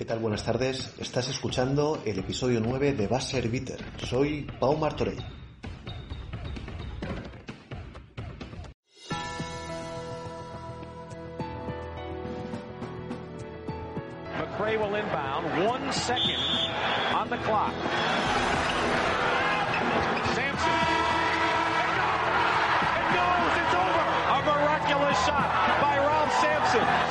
¿Qué tal? Buenas tardes. Estás escuchando el episodio 9 de Basser Bitter. Soy Pau Martorell. McRae will inbound. One second on the clock. Sampson. It goes. It's over. A miraculous shot by Ralph Sampson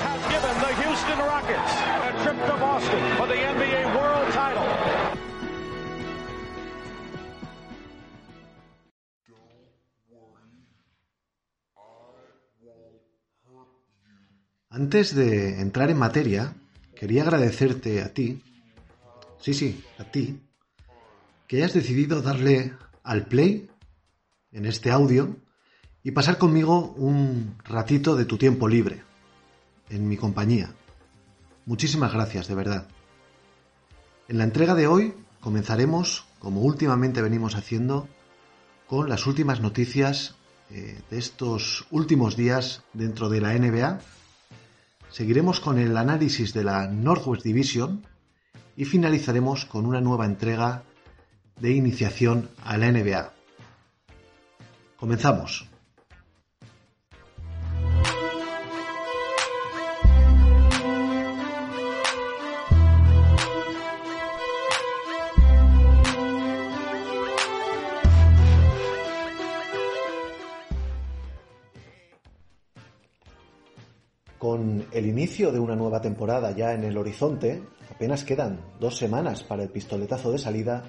Antes de entrar en materia, quería agradecerte a ti, sí, sí, a ti, que hayas decidido darle al play en este audio y pasar conmigo un ratito de tu tiempo libre, en mi compañía. Muchísimas gracias, de verdad. En la entrega de hoy comenzaremos, como últimamente venimos haciendo, con las últimas noticias eh, de estos últimos días dentro de la NBA. Seguiremos con el análisis de la Northwest Division y finalizaremos con una nueva entrega de iniciación a la NBA. Comenzamos. Con el inicio de una nueva temporada ya en el horizonte, apenas quedan dos semanas para el pistoletazo de salida,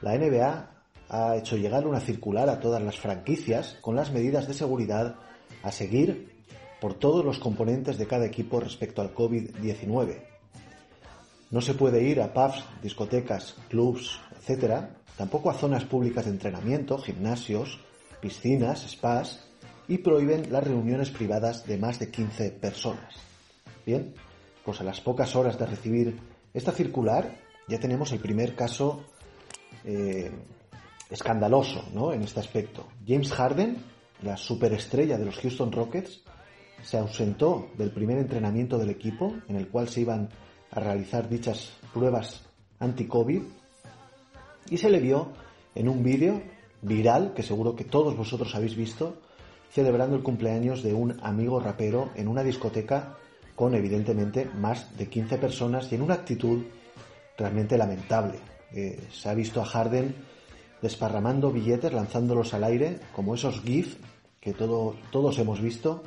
la NBA ha hecho llegar una circular a todas las franquicias con las medidas de seguridad a seguir por todos los componentes de cada equipo respecto al COVID-19. No se puede ir a pubs, discotecas, clubs, etc., tampoco a zonas públicas de entrenamiento, gimnasios, piscinas, spas, y prohíben las reuniones privadas de más de 15 personas. Bien, pues a las pocas horas de recibir esta circular ya tenemos el primer caso eh, escandaloso ¿no? en este aspecto. James Harden, la superestrella de los Houston Rockets, se ausentó del primer entrenamiento del equipo en el cual se iban a realizar dichas pruebas anti-COVID y se le vio en un vídeo viral que seguro que todos vosotros habéis visto celebrando el cumpleaños de un amigo rapero en una discoteca con evidentemente más de 15 personas y en una actitud realmente lamentable. Eh, se ha visto a Harden desparramando billetes, lanzándolos al aire, como esos GIF que todo, todos hemos visto,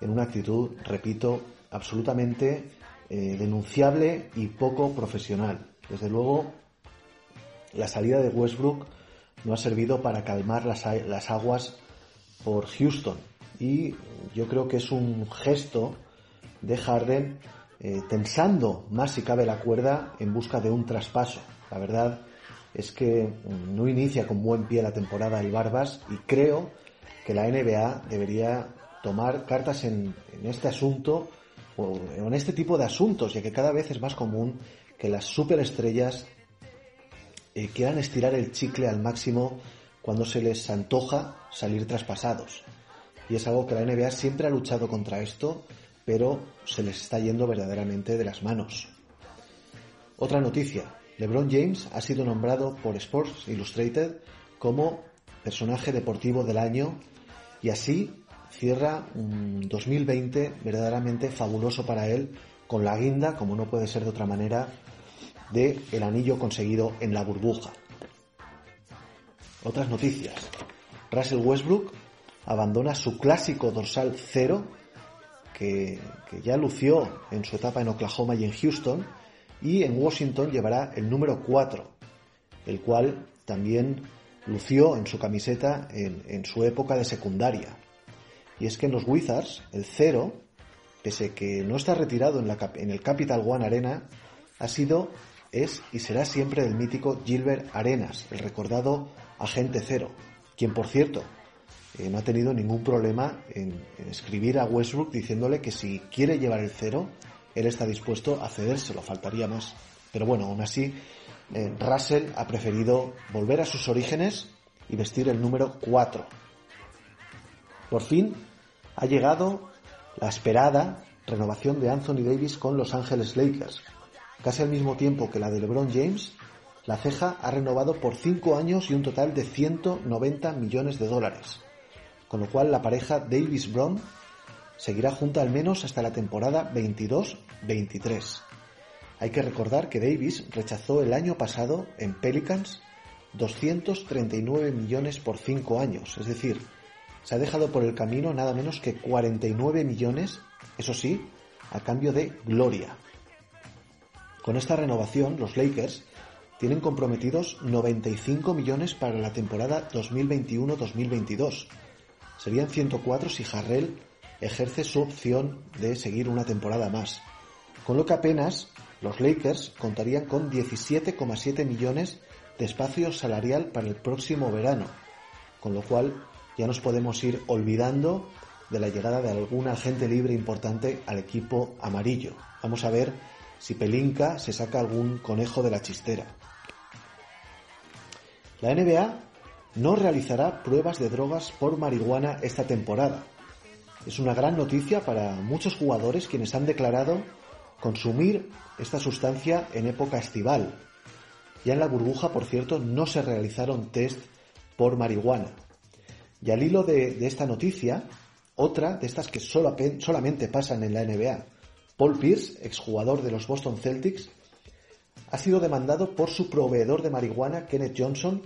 en una actitud, repito, absolutamente eh, denunciable y poco profesional. Desde luego, la salida de Westbrook no ha servido para calmar las, las aguas por Houston. Y yo creo que es un gesto de Harden eh, tensando más si cabe la cuerda en busca de un traspaso. La verdad es que mm, no inicia con buen pie la temporada el Barbas y creo que la NBA debería tomar cartas en, este asunto o en este tipo de asuntos, ya que cada vez es más común que las superestrellas eh, quieran estirar el chicle al máximo cuando se les antoja salir traspasados. Y es algo que la NBA siempre ha luchado contra esto, pero se les está yendo verdaderamente de las manos. Otra noticia. LeBron James ha sido nombrado por Sports Illustrated como personaje deportivo del año y así cierra un 2020 verdaderamente fabuloso para él con la guinda, como no puede ser de otra manera, de el anillo conseguido en la burbuja. Otras noticias. Russell Westbrook abandona su clásico dorsal cero, que, ya lució en su etapa en Oklahoma y en Houston, y en Washington llevará el número 4, el cual también lució en su camiseta en, en su época de secundaria. Y es que en los Wizards, el cero, pese que no está retirado en, la, en el Capital One Arena, ha sido, es y será siempre el mítico Gilbert Arenas, el recordado agente cero, quien por cierto eh, no ha tenido ningún problema en, escribir a Westbrook diciéndole que si quiere llevar el cero, él está dispuesto a cedérselo, faltaría más. Pero bueno, aún así, eh, Russell ha preferido volver a sus orígenes y vestir el número 4. Por fin ha llegado la esperada renovación de Anthony Davis con Los Angeles Lakers. Casi al mismo tiempo que la de LeBron James, la ceja ha renovado por 5 años y un total de 190 millones de dólares, con lo cual la pareja Davis-Brown seguirá junta al menos hasta la temporada 22-23. Hay que recordar que Davis rechazó el año pasado en Pelicans 239 millones por 5 años, es decir, se ha dejado por el camino nada menos que 49 millones, eso sí, a cambio de gloria. Con esta renovación, los Lakers tienen comprometidos 95 millones para la temporada 2021-2022. Serían 104 si Harrell ejerce su opción de seguir una temporada más. Con lo que apenas los Lakers contarían con 17,7 millones de espacio salarial para el próximo verano, con lo cual ya nos podemos ir olvidando de la llegada de algún agente libre importante al equipo amarillo. Vamos a ver si Pelinka se saca algún conejo de la chistera. La NBA no realizará pruebas de drogas por marihuana esta temporada. Es una gran noticia para muchos jugadores quienes han declarado consumir esta sustancia en época estival. Ya en la burbuja, por cierto, no se realizaron test por marihuana. Y al hilo de, esta noticia, otra de estas que solamente pasan en la NBA, Paul Pierce, exjugador de los Boston Celtics, ha sido demandado por su proveedor de marihuana, Kenneth Johnson,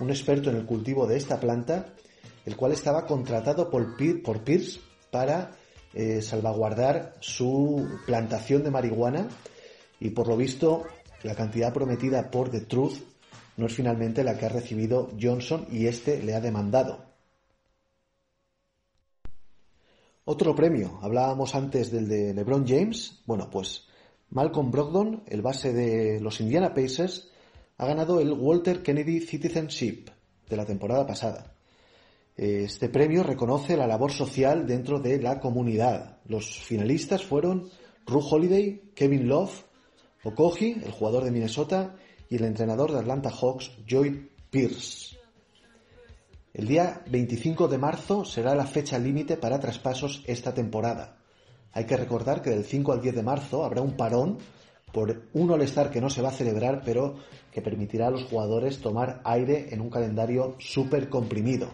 un experto en el cultivo de esta planta, el cual estaba contratado por, Pierce para eh, salvaguardar su plantación de marihuana y por lo visto la cantidad prometida por The Truth no es finalmente la que ha recibido Johnson y este le ha demandado. Otro premio, hablábamos antes del de LeBron James. Bueno, pues Malcolm Brogdon, el base de los Indiana Pacers, ha ganado el Walter Kennedy Citizenship de la temporada pasada. Este premio reconoce la labor social dentro de la comunidad. Los finalistas fueron Ru Holiday, Kevin Love, Okoji, el jugador de Minnesota, y el entrenador de Atlanta Hawks, Joy Pierce. El día 25 de marzo será la fecha límite para traspasos esta temporada. Hay que recordar que del 5 al 10 de marzo habrá un parón por un All-Star que no se va a celebrar, pero que permitirá a los jugadores tomar aire en un calendario súper comprimido.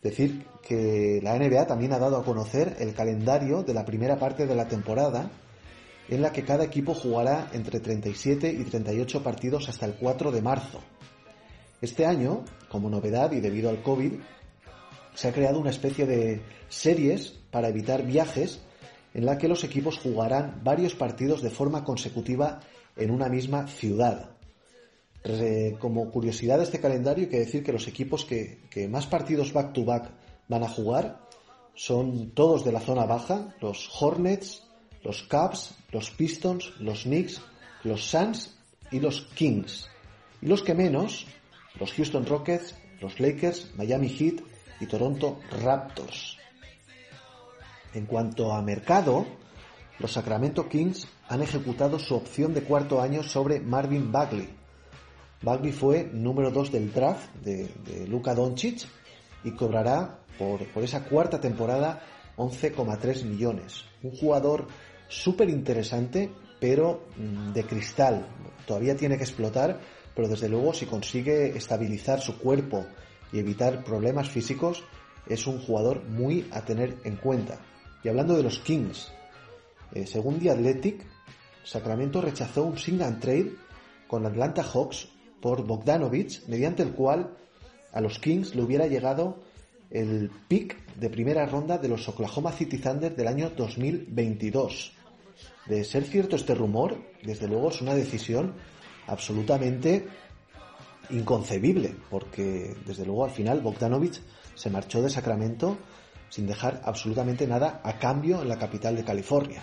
Decir que la NBA también ha dado a conocer el calendario de la primera parte de la temporada, en la que cada equipo jugará entre 37 y 38 partidos hasta el 4 de marzo. Este año, como novedad y debido al COVID, se ha creado una especie de series para evitar viajes en la que los equipos jugarán varios partidos de forma consecutiva en una misma ciudad. Como curiosidad de este calendario hay que decir que los equipos que, más partidos back-to-back -back van a jugar son todos de la zona baja, los Hornets, los Cubs, los Pistons, los Knicks, los Suns y los Kings. Y los que menos los Houston Rockets, los Lakers, Miami Heat y Toronto Raptors. En cuanto a mercado, los Sacramento Kings han ejecutado su opción de cuarto año sobre Marvin Bagley. Bagley fue número 2 del draft de, Luka Doncic y cobrará por, por esa cuarta temporada 11,3 millones. Un jugador súper interesante, pero mm, de cristal. Todavía tiene que explotar pero desde luego si consigue estabilizar su cuerpo y evitar problemas físicos, es un jugador muy a tener en cuenta. Y hablando de los Kings, eh, según The Athletic, Sacramento rechazó un sing and trade con Atlanta Hawks por Bogdanovich, mediante el cual a los Kings le hubiera llegado el pick de primera ronda de los Oklahoma City Thunder del año 2022. De ser cierto este rumor, desde luego es una decisión absolutamente inconcebible, porque desde luego al final Bogdanovich se marchó de Sacramento sin dejar absolutamente nada a cambio en la capital de California.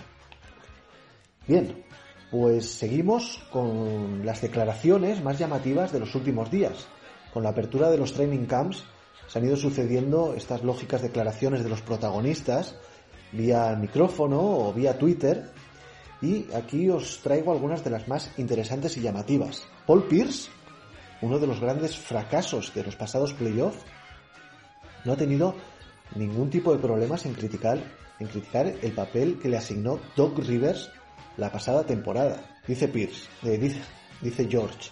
Bien, pues seguimos con las declaraciones más llamativas de los últimos días. Con la apertura de los training camps se han ido sucediendo estas lógicas declaraciones de los protagonistas vía micrófono o vía Twitter y aquí os traigo algunas de las más interesantes y llamativas. Paul Pierce, uno de los grandes fracasos de los pasados playoffs, no ha tenido ningún tipo de problemas en criticar, en criticar el papel que le asignó Doc Rivers la pasada temporada. Dice Pierce, eh, dice, dice George.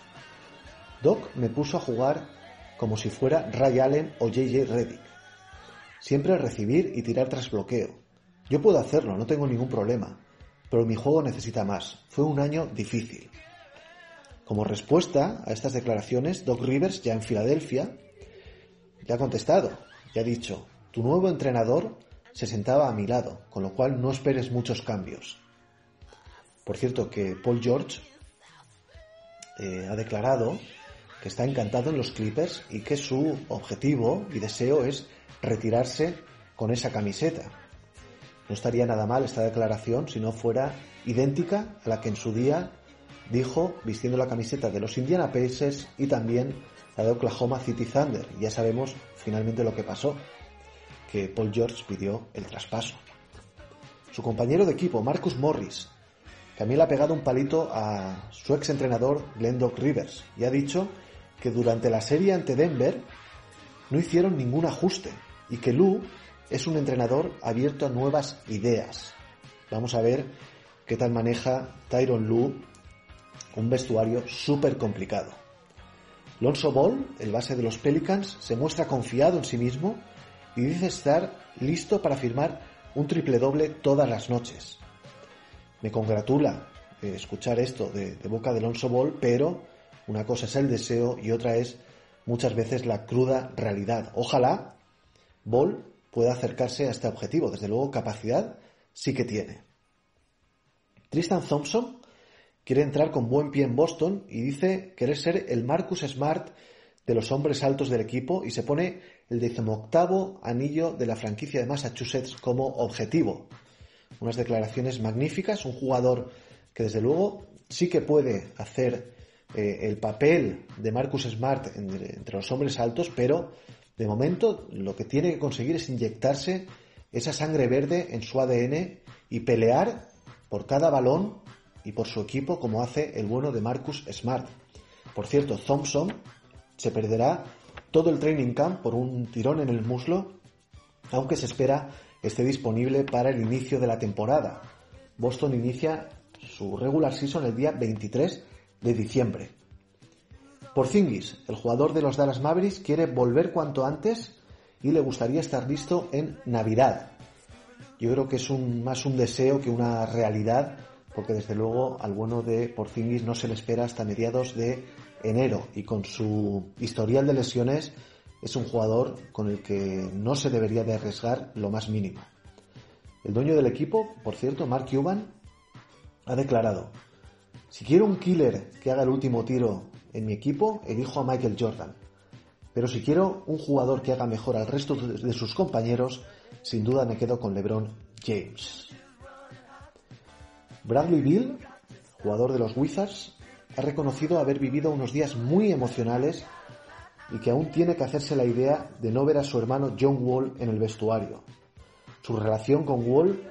Doc me puso a jugar como si fuera Ray Allen o JJ Reddick. Siempre recibir y tirar tras bloqueo. Yo puedo hacerlo, no tengo ningún problema, pero mi juego necesita más. Fue un año difícil. Como respuesta a estas declaraciones, Doc Rivers, ya en Filadelfia, ya ha contestado, ya ha dicho, tu nuevo entrenador se sentaba a mi lado, con lo cual no esperes muchos cambios. Por cierto, que Paul George eh, ha declarado que está encantado en los Clippers y que su objetivo y deseo es retirarse con esa camiseta. No estaría nada mal esta declaración si no fuera idéntica a la que en su día dijo vistiendo la camiseta de los Indiana Pacers y también la de Oklahoma City Thunder. Ya sabemos finalmente lo que pasó, que Paul George pidió el traspaso. Su compañero de equipo, Marcus Morris, también le ha pegado un palito a su ex entrenador Glenn Doc Rivers y ha dicho que durante la serie ante Denver no hicieron ningún ajuste y que Lou es un entrenador abierto a nuevas ideas. Vamos a ver qué tal maneja Tyron Lue un vestuario súper complicado. Lonzo Ball, el base de los Pelicans, se muestra confiado en sí mismo y dice estar listo para firmar un triple doble todas las noches. Me congratula eh, escuchar esto de, de boca de Lonzo Ball, pero una cosa es el deseo y otra es muchas veces la cruda realidad. Ojalá Ball pueda acercarse a este objetivo. Desde luego, capacidad sí que tiene. Tristan Thompson quiere entrar con buen pie en Boston y dice querer ser el Marcus Smart de los hombres altos del equipo y se pone el decimoctavo anillo de la franquicia de Massachusetts como objetivo. Unas declaraciones magníficas, un jugador que desde luego sí que puede hacer eh, el papel de Marcus Smart entre, entre los hombres altos, pero de momento lo que tiene que conseguir es inyectarse esa sangre verde en su ADN y pelear por cada balón y por su equipo como hace el bueno de Marcus Smart. Por cierto, Thompson se perderá todo el training camp por un tirón en el muslo, aunque se espera esté disponible para el inicio de la temporada. Boston inicia su regular season el día 23 de diciembre. Porzingis, el jugador de los Dallas Mavericks, quiere volver cuanto antes y le gustaría estar listo en Navidad. Yo creo que es más un deseo que una realidad, porque desde luego al bueno de Porzingis no se le espera hasta mediados de enero y con su historial de lesiones es un jugador con el que no se debería de arriesgar lo más mínimo. El dueño del equipo, por cierto, Mark Cuban, ha declarado, si quiero un killer que haga el último tiro en mi equipo, elijo a Michael Jordan. Pero si quiero un jugador que haga mejor al resto de sus compañeros, sin duda me quedo con LeBron James. Bradley Bill, jugador de los Wizards, ha reconocido haber vivido unos días muy emocionales y que aún tiene que hacerse la idea de no ver a su hermano John Wall en el vestuario. Su relación con Wall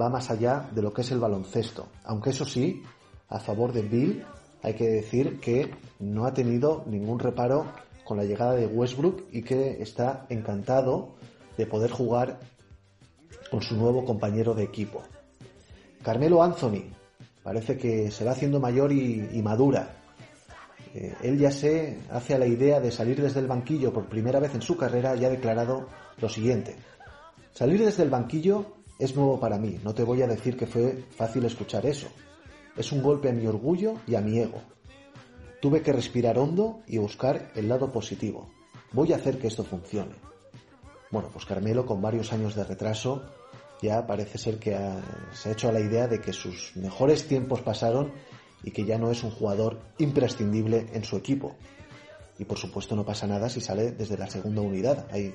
va más allá de lo que es el baloncesto, aunque eso sí, a favor de Bill hay que decir que no ha tenido ningún reparo con la llegada de Westbrook y que está encantado de poder jugar con su nuevo compañero de equipo. Carmelo Anthony parece que se va haciendo mayor y, madura. Eh, él ya se hace a la idea de salir desde el banquillo por primera vez en su carrera y ha declarado lo siguiente. Salir desde el banquillo es nuevo para mí, no te voy a decir que fue fácil escuchar eso. Es un golpe a mi orgullo y a mi ego. Tuve que respirar hondo y buscar el lado positivo. Voy a hacer que esto funcione. Bueno, pues Carmelo, con varios años de retraso, ya parece ser que se ha hecho a la idea de que sus mejores tiempos pasaron y que ya no es un jugador imprescindible en su equipo. Y por supuesto no pasa nada si sale desde la segunda unidad. Hay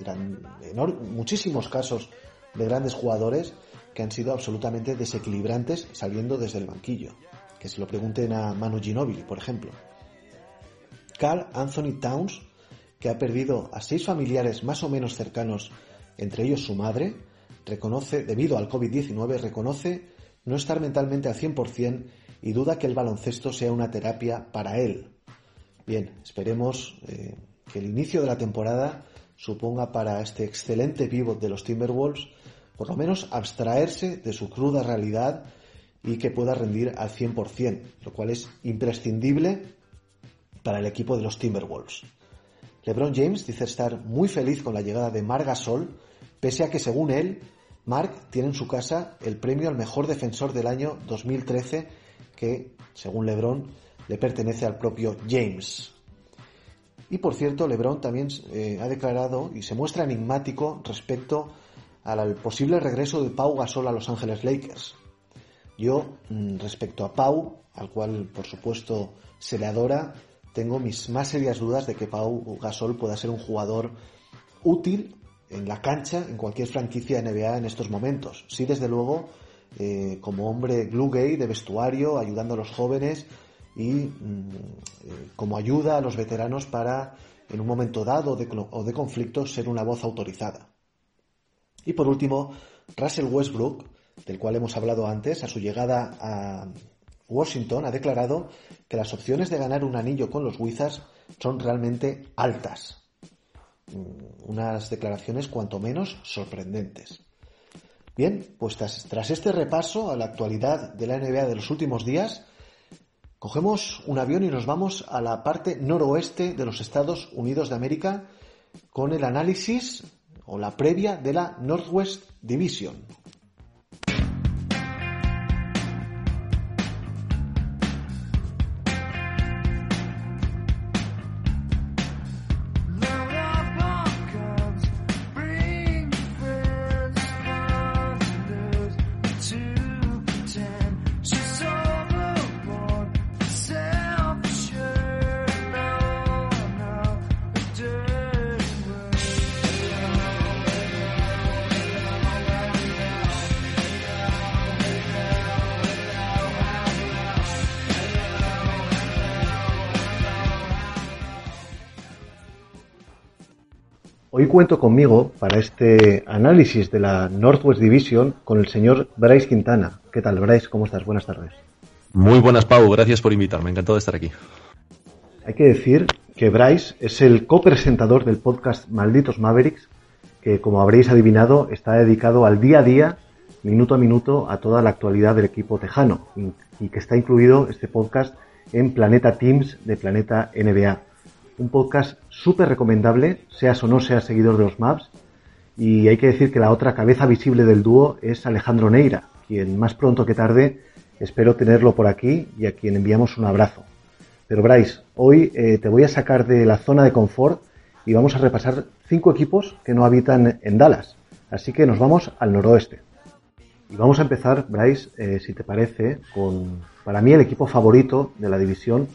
muchísimos casos de grandes jugadores que han sido absolutamente desequilibrantes saliendo desde el banquillo. Que se lo pregunten a Manu Ginobili, por ejemplo. Carl Anthony Towns, que ha perdido a seis familiares más o menos cercanos, entre ellos su madre, reconoce, debido al COVID-19, reconoce no estar mentalmente al 100% y duda que el baloncesto sea una terapia para él. Bien, esperemos eh, que el inicio de la temporada suponga para este excelente pívot de los Timberwolves por lo menos abstraerse de su cruda realidad y que pueda rendir al 100%, lo cual es imprescindible para el equipo de los Timberwolves. LeBron James dice estar muy feliz con la llegada de Marc Gasol, pese a que según él, Marc tiene en su casa el premio al mejor defensor del año 2013, que, según LeBron, le pertenece al propio James. Y por cierto, LeBron también eh, ha declarado y se muestra enigmático respecto al posible regreso de Pau Gasol a Los Ángeles Lakers. Yo, mm, respecto a Pau, al cual por supuesto se le adora, tengo mis más serias dudas de que Pau Gasol pueda ser un jugador útil en la cancha en cualquier franquicia NBA en estos momentos. Sí, desde luego, eh, como hombre glue gay de vestuario, ayudando a los jóvenes y mm, eh, como ayuda a los veteranos para, en un momento dado o de conflicto, ser una voz autorizada. Y por último, Russell Westbrook, del cual hemos hablado antes, a su llegada a Washington ha declarado que las opciones de ganar un anillo con los Wizards son realmente altas. Mm, unas declaraciones cuanto menos sorprendentes. Bien, pues tras, este repaso a la actualidad de la NBA de los últimos días, cogemos un avión y nos vamos a la parte noroeste de los Estados Unidos de América con el análisis o la previa de la Northwest Division. Cuento conmigo para este análisis de la Northwest Division con el señor Bryce Quintana. ¿Qué tal, Bryce? ¿Cómo estás? Buenas tardes. Muy buenas, Pau. Gracias por invitarme. Encantado de estar aquí. Hay que decir que Bryce es el copresentador del podcast Malditos Mavericks, que, como habréis adivinado, está dedicado al día a día, minuto a minuto, a toda la actualidad del equipo tejano y que está incluido este podcast en Planeta Teams de Planeta NBA un podcast súper recomendable, seas o no seas seguidor de los Maps. Y hay que decir que la otra cabeza visible del dúo es Alejandro Neira, quien más pronto que tarde espero tenerlo por aquí y a quien enviamos un abrazo. Pero Bryce, hoy eh, te voy a sacar de la zona de confort y vamos a repasar cinco equipos que no habitan en Dallas. Así que nos vamos al noroeste. Y vamos a empezar, Bryce, eh, si te parece, con para mí el equipo favorito de la división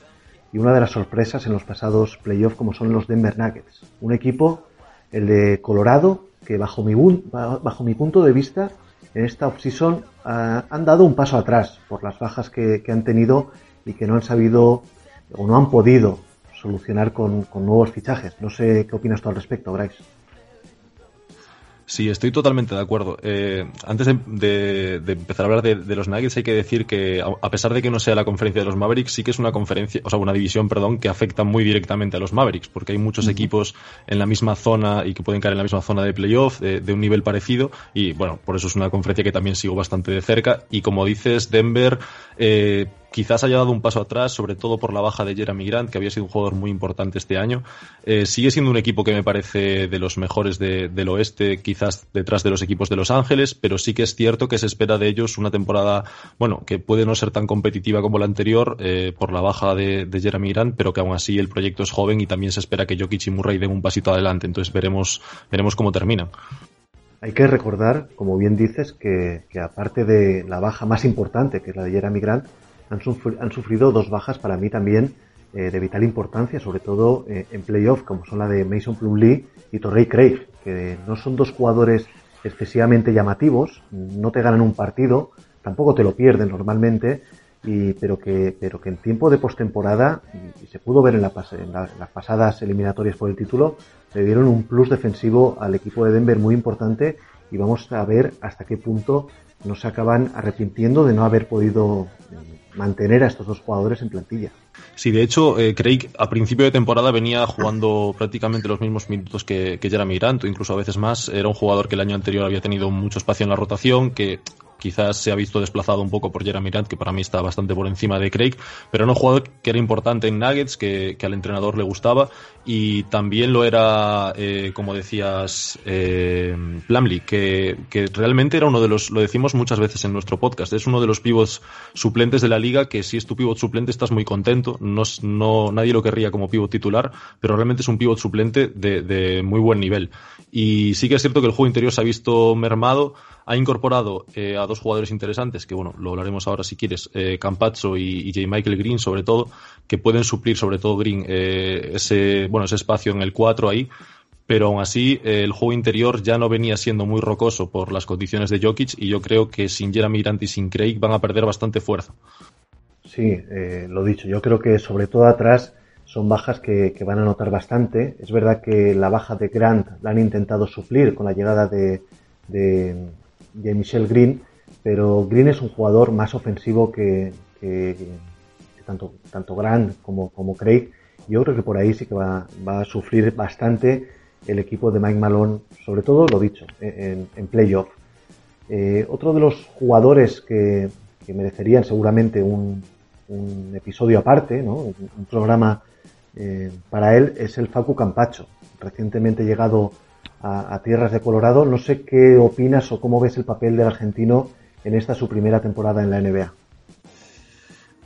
y una de las sorpresas en los pasados playoffs como son los Denver Nuggets. Un equipo, el de Colorado, que bajo mi, bajo mi punto de vista en esta offseason uh, han dado un paso atrás por las bajas que, han tenido y que no han sabido o no han podido solucionar con, con nuevos fichajes. No sé qué opinas tú al respecto, Bryce. Sí, estoy totalmente de acuerdo. Eh, antes de, empezar a hablar de, los Nuggets, hay que decir que, a pesar de que no sea la conferencia de los Mavericks, sí que es una conferencia, o sea, una división, perdón, que afecta muy directamente a los Mavericks, porque hay muchos equipos en la misma zona y que pueden caer en la misma zona de playoff, de, un nivel parecido, y bueno, por eso es una conferencia que también sigo bastante de cerca. Y como dices, Denver, eh, quizás haya dado un paso atrás, sobre todo por la baja de Jeremy Grant, que había sido un jugador muy importante este año. Eh, sigue siendo un equipo que me parece de los mejores del oeste, quizás detrás de los equipos de Los Ángeles, pero sí que es cierto que se espera de ellos una temporada, bueno, que puede no ser tan competitiva como la anterior eh, por la baja de, Jeremy Grant, pero que aún así el proyecto es joven y también se espera que Jokic y Murray den un pasito adelante. Entonces veremos, veremos cómo termina. Hay que recordar, como bien dices, que, que aparte de la baja más importante, que es la de Jeremy Grant, han, sufrido dos bajas para mí también eh, de vital importancia, sobre todo eh, en playoff, como son la de Mason Plumlee y Torrey Craig, que no son dos jugadores excesivamente llamativos, no te ganan un partido, tampoco te lo pierden normalmente, y, pero, que, pero que en tiempo de postemporada, y, se pudo ver en, la, en, las pasadas eliminatorias por el título, le dieron un plus defensivo al equipo de Denver muy importante y vamos a ver hasta qué punto no se acaban arrepintiendo de no haber podido mantener a estos dos jugadores en plantilla. Sí, de hecho, eh, Craig a principio de temporada venía jugando prácticamente los mismos minutos que, que Jeremy Grant, incluso a veces más. Era un jugador que el año anterior había tenido mucho espacio en la rotación, que quizás se ha visto desplazado un poco por Jeremy Grant, que para mí está bastante por encima de Craig, pero era un jugador que era importante en Nuggets, que, al entrenador le gustaba, y también lo era, eh, como decías, eh, Plumlee, que, realmente era uno de los, lo decimos muchas veces en nuestro podcast, es uno de los pivots suplentes de la liga, que si es tu pivot suplente estás muy contento, no, no, nadie lo querría como pivot titular, pero realmente es un pivot suplente de, de muy buen nivel. Y sí que es cierto que el juego interior se ha visto mermado. Ha incorporado eh, a dos jugadores interesantes, que bueno, lo hablaremos ahora si quieres, eh, Campazzo y, J. Michael Green, sobre todo, que pueden suplir, sobre todo Green, eh, ese, bueno, ese espacio en el 4 ahí. Pero aún así, el juego interior ya no venía siendo muy rocoso por las condiciones de Jokic y yo creo que sin Jeremy Grant y sin Craig van a perder bastante fuerza. Sí, lo dicho, yo creo que sobre todo atrás son bajas que, van a notar bastante. Es verdad que la baja de Grant la han intentado suplir con la llegada de, de, Michelle Green, pero Green es un jugador más ofensivo que, tanto, tanto Grant como, como Craig. Yo creo que por ahí sí que va, a sufrir bastante el equipo de Mike Malone, sobre todo lo dicho, en, playoff. Eh, otro de los jugadores que, merecerían seguramente un, un episodio aparte, ¿no? un programa eh, para él es el Facu Campacho, recientemente llegado a, tierras de Colorado. No sé qué opinas o cómo ves el papel del argentino en esta su primera temporada en la NBA.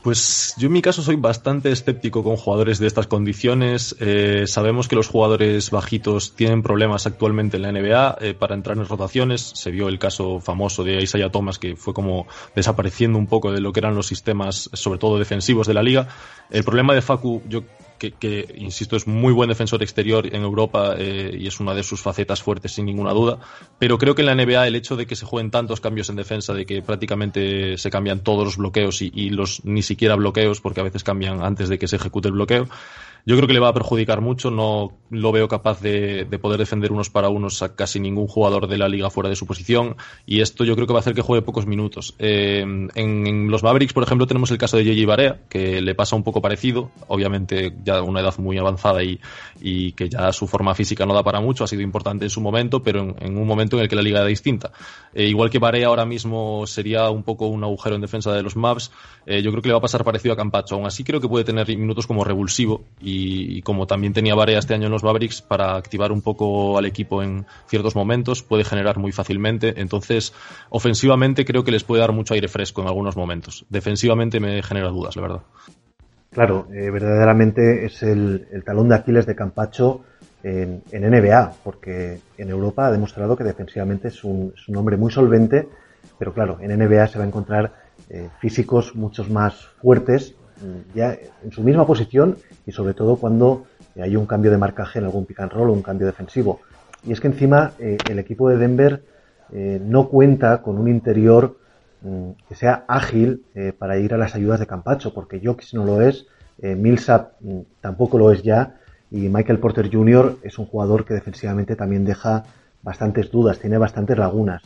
Pues yo en mi caso soy bastante escéptico con jugadores de estas condiciones. Eh, sabemos que los jugadores bajitos tienen problemas actualmente en la NBA eh, para entrar en rotaciones. Se vio el caso famoso de Isaiah Thomas que fue como desapareciendo un poco de lo que eran los sistemas, sobre todo defensivos de la liga. El problema de Facu, yo que, insisto, es muy buen defensor exterior en Europa eh, y es una de sus facetas fuertes, sin ninguna duda. Pero creo que en la NBA el hecho de que se jueguen tantos cambios en defensa, de que prácticamente se cambian todos los bloqueos y, y los ni siquiera bloqueos, porque a veces cambian antes de que se ejecute el bloqueo, yo creo que le va a perjudicar mucho. No lo veo capaz de, poder defender unos para unos a casi ningún jugador de la liga fuera de su posición. Y esto yo creo que va a hacer que juegue pocos minutos. Eh, en, los Mavericks, por ejemplo, tenemos el caso de J.J. Barea, que le pasa un poco parecido. Obviamente, ya una edad muy avanzada y, que ya su forma física no da para mucho. Ha sido importante en su momento, pero en, un momento en el que la liga era distinta. Eh, igual que Barea ahora mismo sería un poco un agujero en defensa de los Mavs, eh, yo creo que le va a pasar parecido a Campacho. Aún así, creo que puede tener minutos como revulsivo y y, como también tenía Barea este año en los Mavericks, para activar un poco al equipo en ciertos momentos, puede generar muy fácilmente. Entonces, ofensivamente creo que les puede dar mucho aire fresco en algunos momentos. Defensivamente me genera dudas, la verdad. Claro, eh, verdaderamente es el, talón de Aquiles de Campacho en, NBA, porque en Europa ha demostrado que defensivamente es un, hombre muy solvente, pero claro, en NBA se va a encontrar eh, físicos muchos más fuertes ya en su misma posición y sobre todo cuando hay un cambio de marcaje en algún pick and roll o un cambio defensivo. Y es que encima eh, el equipo de Denver eh, no cuenta con un interior mm, que sea ágil eh, para ir a las ayudas de Campacho, porque Jokic no lo es, Millsap mm, tampoco lo es ya, y Michael Porter Jr. es un jugador que defensivamente también deja bastantes dudas, tiene bastantes lagunas.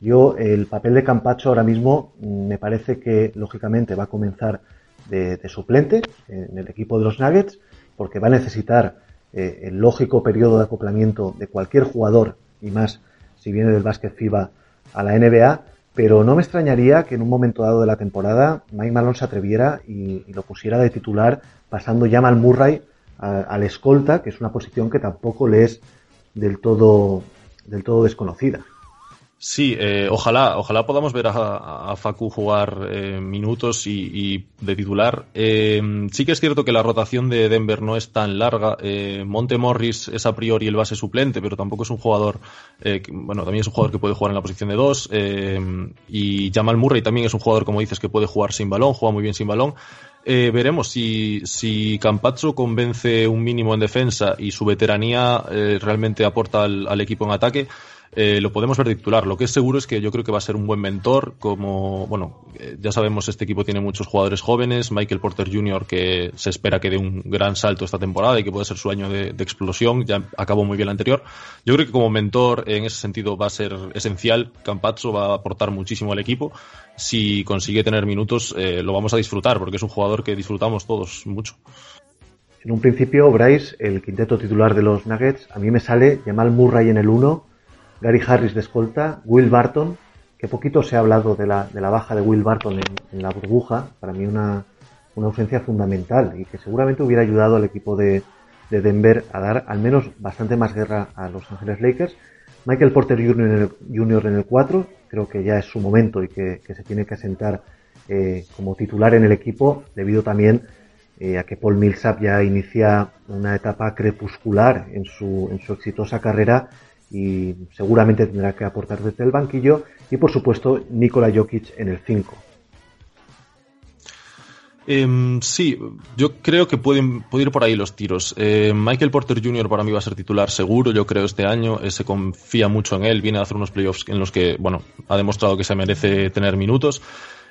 Yo, el papel de Campacho ahora mismo mm, me parece que lógicamente va a comenzar de, suplente en el equipo de los Nuggets, porque va a necesitar eh, el lógico periodo de acoplamiento de cualquier jugador, y más si viene del básquet FIBA a la NBA, pero no me extrañaría que en un momento dado de la temporada Mike Malone se atreviera y, lo pusiera de titular pasando ya al Murray al escolta, que es una posición que tampoco le es del todo, del todo desconocida. Sí, eh, ojalá, ojalá podamos ver a, Facu jugar eh, minutos y, de titular. Eh, sí que es cierto que la rotación de Denver no es tan larga. Monte Morris es a priori el base suplente, pero tampoco es un jugador, bueno, también es un jugador que puede jugar en la posición de dos. y Jamal Murray también es un jugador, como dices, que puede jugar sin balón, juega muy bien sin balón. veremos si, si Campazzo convence un mínimo en defensa y su veteranía realmente aporta al equipo en ataque. Eh, lo podemos ver titular. Lo que es seguro es que yo creo que va a ser un buen mentor, como, bueno, eh, ya sabemos, este equipo tiene muchos jugadores jóvenes, Michael Porter Jr., que se espera que dé un gran salto esta temporada y que puede ser su año de, explosión, ya acabó muy bien el anterior. Yo creo que como mentor, en ese sentido, va a ser esencial. Campazzo va a aportar muchísimo al equipo. Si consigue tener minutos, eh, lo vamos a disfrutar, porque es un jugador que disfrutamos todos mucho. En un principio, Bryce, el quinteto titular de los Nuggets, a mí me sale Jamal Murray en el 1, Gary Harris de escolta, Will Barton, que poquito se ha hablado de la, de la baja de Will Barton en, la burbuja, para mí una, una, ausencia fundamental y que seguramente hubiera ayudado al equipo de, de, Denver a dar al menos bastante más guerra a Los Ángeles Lakers. Michael Porter Jr. en el, 4, creo que ya es su momento y que, que se tiene que asentar eh, como titular en el equipo, debido también eh, a que Paul Millsap ya inicia una etapa crepuscular en su, en su exitosa carrera y seguramente tendrá que aportar desde el banquillo y por supuesto Nikola Jokic en el 5. Em, sí, yo creo que pueden, puede ir por ahí los tiros. Eh, Michael Porter Jr. para mí va a ser titular seguro, yo creo, este año. se confía mucho en él, viene a hacer unos playoffs en los que, bueno, ha demostrado que se merece tener minutos.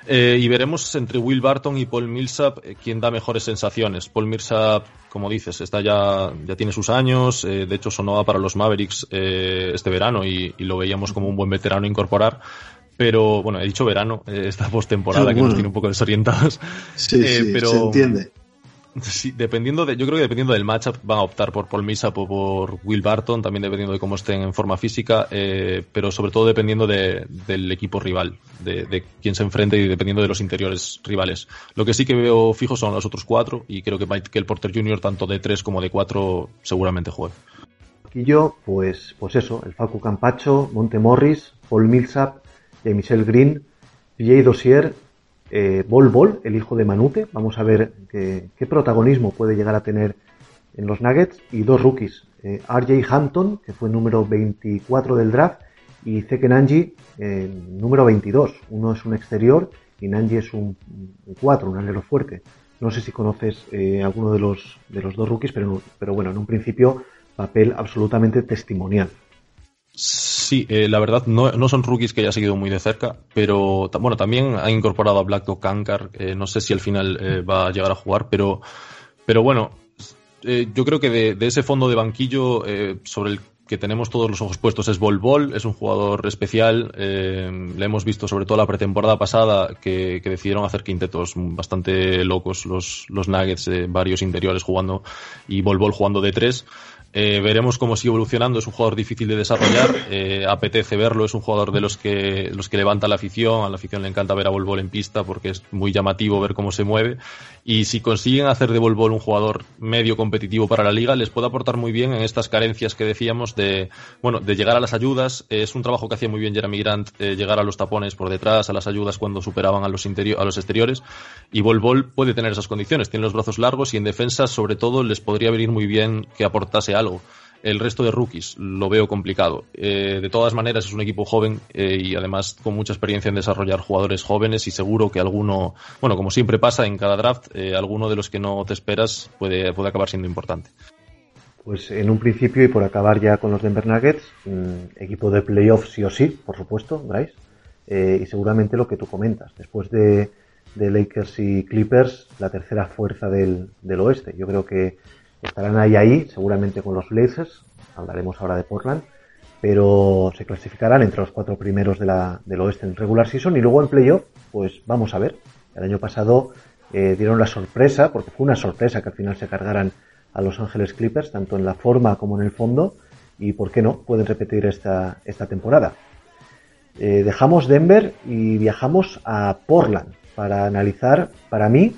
Eh, y veremos entre Will Barton y Paul Millsap eh, quién da mejores sensaciones. Paul Millsap, como dices, está ya, ya tiene sus años, eh, de hecho sonaba para los Mavericks este verano y, lo veíamos como un buen veterano incorporar. Pero bueno, he dicho verano, esta postemporada que nos tiene un poco desorientados. Sí, sí, pero, se entiende. Sí, dependiendo de, yo creo que dependiendo del matchup van a optar por Paul Millsap o por Will Barton, también dependiendo de cómo estén en forma física, eh, pero sobre todo dependiendo del equipo rival, de, quién se enfrente y dependiendo de los interiores rivales. Lo que sí que veo fijo son los otros cuatro y creo que Michael Porter Jr. tanto de tres como de cuatro seguramente juegue. Aquí yo, pues, pues eso, el Facu Campacho, Monte Morris, Paul Millsap, Michelle Green, PJ Dossier eh, Bol Bol, el hijo de Manute. Vamos a ver qué, protagonismo puede llegar a tener en los Nuggets. Y dos rookies, eh, RJ Hampton, que fue número 24 del draft, y Zeke Nanji, eh, número 22. Uno es un exterior y Nanji es un, 4, un alero fuerte. No sé si conoces eh, alguno de los, de los dos rookies, pero, pero bueno, en un principio papel absolutamente testimonial. Sí, eh, la verdad no, no, son rookies que haya seguido muy de cerca, pero bueno, también ha incorporado a Black Dog Kankar, eh, no sé si al final eh, va a llegar a jugar, pero, pero bueno, yo creo que de, ese fondo de banquillo sobre el que tenemos todos los ojos puestos es Bol Bol, es un jugador especial, le hemos visto sobre todo la pretemporada pasada que, que decidieron hacer quintetos bastante locos los, los Nuggets, varios interiores jugando y Bol Bol jugando de tres. Eh, veremos cómo sigue evolucionando. Es un jugador difícil de desarrollar. Eh, apetece verlo. Es un jugador de los que, los que levanta la afición. A la afición le encanta ver a Volvol en pista porque es muy llamativo ver cómo se mueve. Y si consiguen hacer de Volvol un jugador medio competitivo para la liga, les puede aportar muy bien en estas carencias que decíamos de, bueno, de llegar a las ayudas. es un trabajo que hacía muy bien Jeremy Grant, eh, llegar a los tapones por detrás, a las ayudas cuando superaban a los, a los exteriores. Y Volvol puede tener esas condiciones. Tiene los brazos largos y en defensa, sobre todo, les podría venir muy bien que aportase algo. El resto de rookies lo veo complicado. Eh, de todas maneras, es un equipo joven eh, y además con mucha experiencia en desarrollar jugadores jóvenes y seguro que alguno, bueno, como siempre pasa en cada draft, eh, alguno de los que no te esperas puede, puede acabar siendo importante. Pues en un principio y por acabar ya con los Denver Nuggets, mm, equipo de playoffs sí o sí, por supuesto, Bryce, y seguramente lo que tú comentas, después de, Lakers y Clippers, la tercera fuerza del, del oeste. Yo creo que Estarán ahí ahí, seguramente con los Blazers, hablaremos ahora de Portland, pero se clasificarán entre los cuatro primeros de la, del oeste en regular season y luego en playoff, pues vamos a ver. El año pasado eh, dieron la sorpresa, porque fue una sorpresa que al final se cargaran a Los Ángeles Clippers, tanto en la forma como en el fondo, y por qué no, pueden repetir esta, esta temporada. Eh, dejamos Denver y viajamos a Portland para analizar, para mí,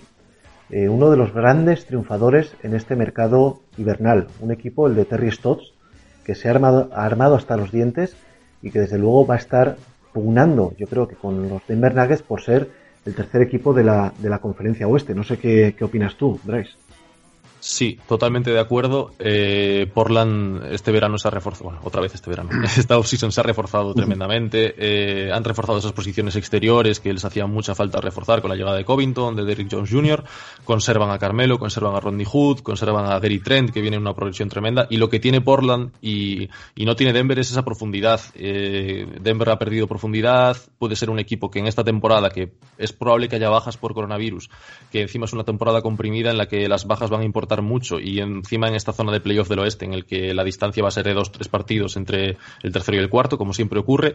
eh, uno de los grandes triunfadores en este mercado hibernal. Un equipo, el de Terry Stotts, que se ha armado, armado hasta los dientes y que desde luego va a estar pugnando, yo creo que con los Denver Nuggets por ser el tercer equipo de la, de la conferencia oeste. No sé qué, qué opinas tú, Bryce. Sí, totalmente de acuerdo. Eh, Portland este verano se ha reforzado, bueno, otra vez este verano, esta offseason se ha reforzado tremendamente. Eh, han reforzado esas posiciones exteriores que les hacía mucha falta reforzar con la llegada de Covington, de Derrick Jones Jr. Conservan a Carmelo, conservan a Rodney Hood, conservan a Gary Trent, que viene en una progresión tremenda. Y lo que tiene Portland y, no tiene Denver es esa profundidad. Eh, Denver ha perdido profundidad, puede ser un equipo que en esta temporada, que es probable que haya bajas por coronavirus, que encima es una temporada comprimida en la que las bajas van a importar mucho y encima en esta zona de playoff del oeste en el que la distancia va a ser de dos tres partidos entre el tercero y el cuarto, como siempre ocurre,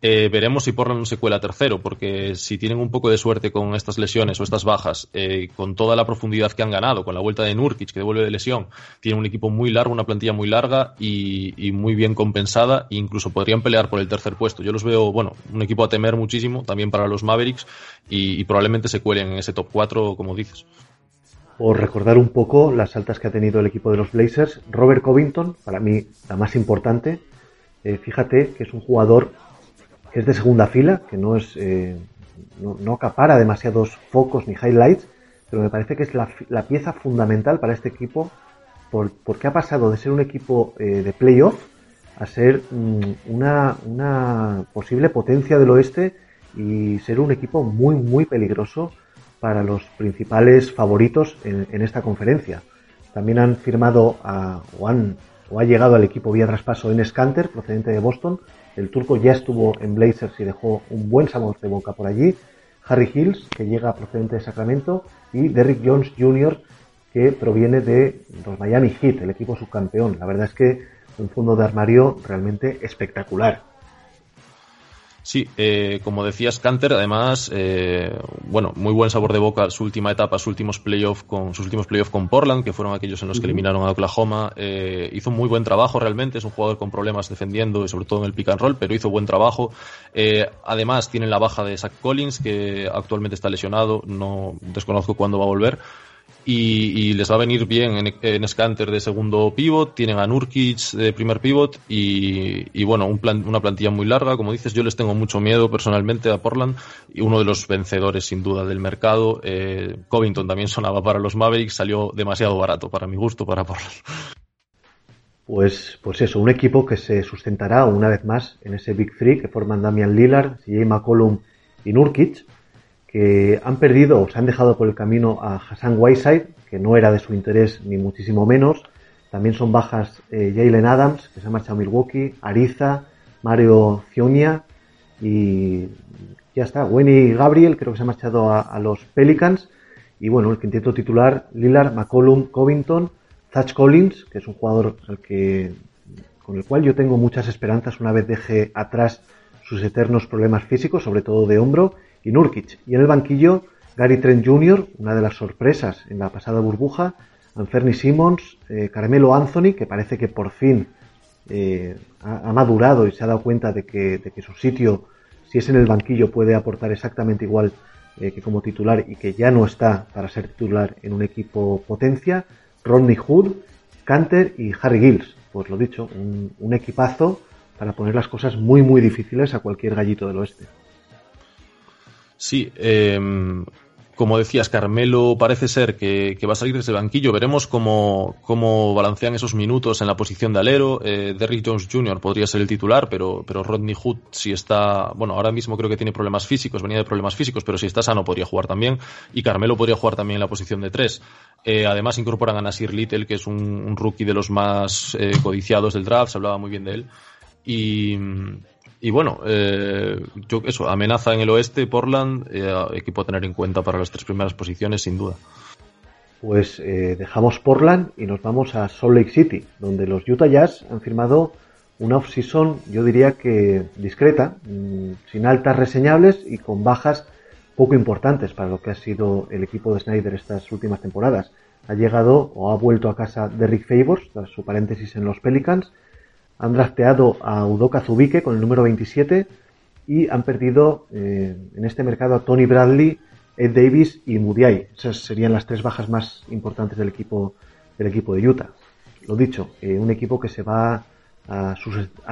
eh, veremos si Portland no se cuela tercero, porque si tienen un poco de suerte con estas lesiones o estas bajas, eh, con toda la profundidad que han ganado, con la vuelta de Nurkic que devuelve de lesión, tienen un equipo muy largo, una plantilla muy larga y, muy bien compensada, e incluso podrían pelear por el tercer puesto. Yo los veo, bueno, un equipo a temer muchísimo también para los Mavericks y, y probablemente se cuelen en ese top 4, como dices. Por recordar un poco las altas que ha tenido el equipo de los Blazers, Robert Covington, para mí la más importante, eh, fíjate que es un jugador que es de segunda fila, que no es eh, no, acapara demasiados focos ni highlights, pero me parece que es la, pieza fundamental para este equipo porque ha pasado de ser un equipo eh, de playoff a ser mm, una, una posible potencia del oeste y ser un equipo muy muy peligroso para los principales favoritos en, esta conferencia. También han firmado a, o, han, o ha llegado al equipo vía traspaso en Scanter, procedente de Boston. El turco ya estuvo en Blazers y dejó un buen sabor de boca por allí. Harry Hills, que llega procedente de Sacramento, y Derrick Jones Jr., que proviene de los Miami Heat, el equipo subcampeón. La verdad es que un fondo de armario realmente espectacular. Sí, eh, como decías, Canter, además, eh, bueno, muy buen sabor de boca su última etapa, sus últimos playoffs con sus últimos playoffs con Portland, que fueron aquellos en los que eliminaron a Oklahoma. Eh, hizo muy buen trabajo realmente, es un jugador con problemas defendiendo y sobre todo en el pick and roll, pero hizo buen trabajo. además, tienen la baja de Zach Collins, que actualmente está lesionado, no desconozco cuándo va a volver y, les va a venir bien en, en, Scanter de segundo pivot, tienen a Nurkic de primer pivot y, bueno, un una plantilla muy larga, como dices, yo les tengo mucho miedo personalmente a Portland y uno de los vencedores sin duda del mercado. Eh, Covington también sonaba para los Mavericks, salió demasiado barato para mi gusto para Portland. Pues, pues eso, un equipo que se sustentará una vez más en ese Big Three que forman Damian Lillard, CJ McCollum y Nurkic que han perdido o se han dejado por el camino a Hassan Whiteside, que no era de su interés ni muchísimo menos. También son bajas eh, Jalen Adams, que se ha marchado a Milwaukee, Ariza, Mario Zionia y ya está, Wenny Gabriel, creo que se ha marchado a, los Pelicans. Y bueno, el quinteto titular, Lillard, McCollum, Covington, Zach Collins, que es un jugador al que, con el cual yo tengo muchas esperanzas una vez deje atrás sus eternos problemas físicos, sobre todo de hombro, y. Y en el banquillo, Gary Trent Jr., una de las sorpresas en la pasada burbuja, Anferni Simmons, eh, Carmelo Anthony, que parece que por fin eh, ha, madurado y se ha dado cuenta de que, de que, su sitio, si es en el banquillo, puede aportar exactamente igual eh, que como titular y que ya no está para ser titular en un equipo potencia, Rodney Hood, Canter y Harry Gills. Pues lo dicho, un equipazo para poner las cosas muy muy difíciles a cualquier gallito del oeste. Sí, em, como decías, Carmelo parece ser que, va a salir desde el banquillo. Veremos cómo, cómo, balancean esos minutos en la posición de alero. Eh, Derrick Jones Jr. podría ser el titular, pero, pero Rodney Hood, si está. Bueno, ahora mismo creo que tiene problemas físicos, venía de problemas físicos, pero si está sano podría jugar también. Y Carmelo podría jugar también en la posición de tres. Eh, además, incorporan a Nasir Little, que es un, rookie de los más eh, codiciados del draft, se hablaba muy bien de él. Y y bueno, eh, yo eso, amenaza en el oeste, Portland, eh, equipo a tener en cuenta para las tres primeras posiciones, sin duda. Pues eh, dejamos Portland y nos vamos a Salt Lake City, donde los Utah Jazz han firmado una off-season, yo diría que discreta, mm, sin altas reseñables y con bajas poco importantes para lo que ha sido el equipo de Snyder estas últimas temporadas. Ha llegado o ha vuelto a casa Derrick Favors, tras su paréntesis en los Pelicans, han drafteado a Udoka Zubike con el número 27 y han perdido eh, en este mercado a Tony Bradley, Ed Davis y Mudiay. Esas serían las tres bajas más importantes del equipo, del equipo de Utah. Lo dicho, eh, un equipo que se va a,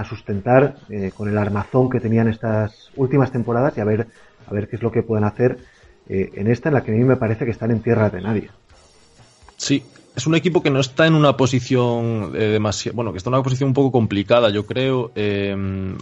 sustentar eh, con el armazón que tenían estas últimas temporadas y a ver, a ver qué es lo que pueden hacer en esta en la que a mí me parece que están en tierra de nadie. Sí, es un equipo que no está en una posición eh, demasiado. Bueno, que está en una posición un poco complicada, yo creo. Eh,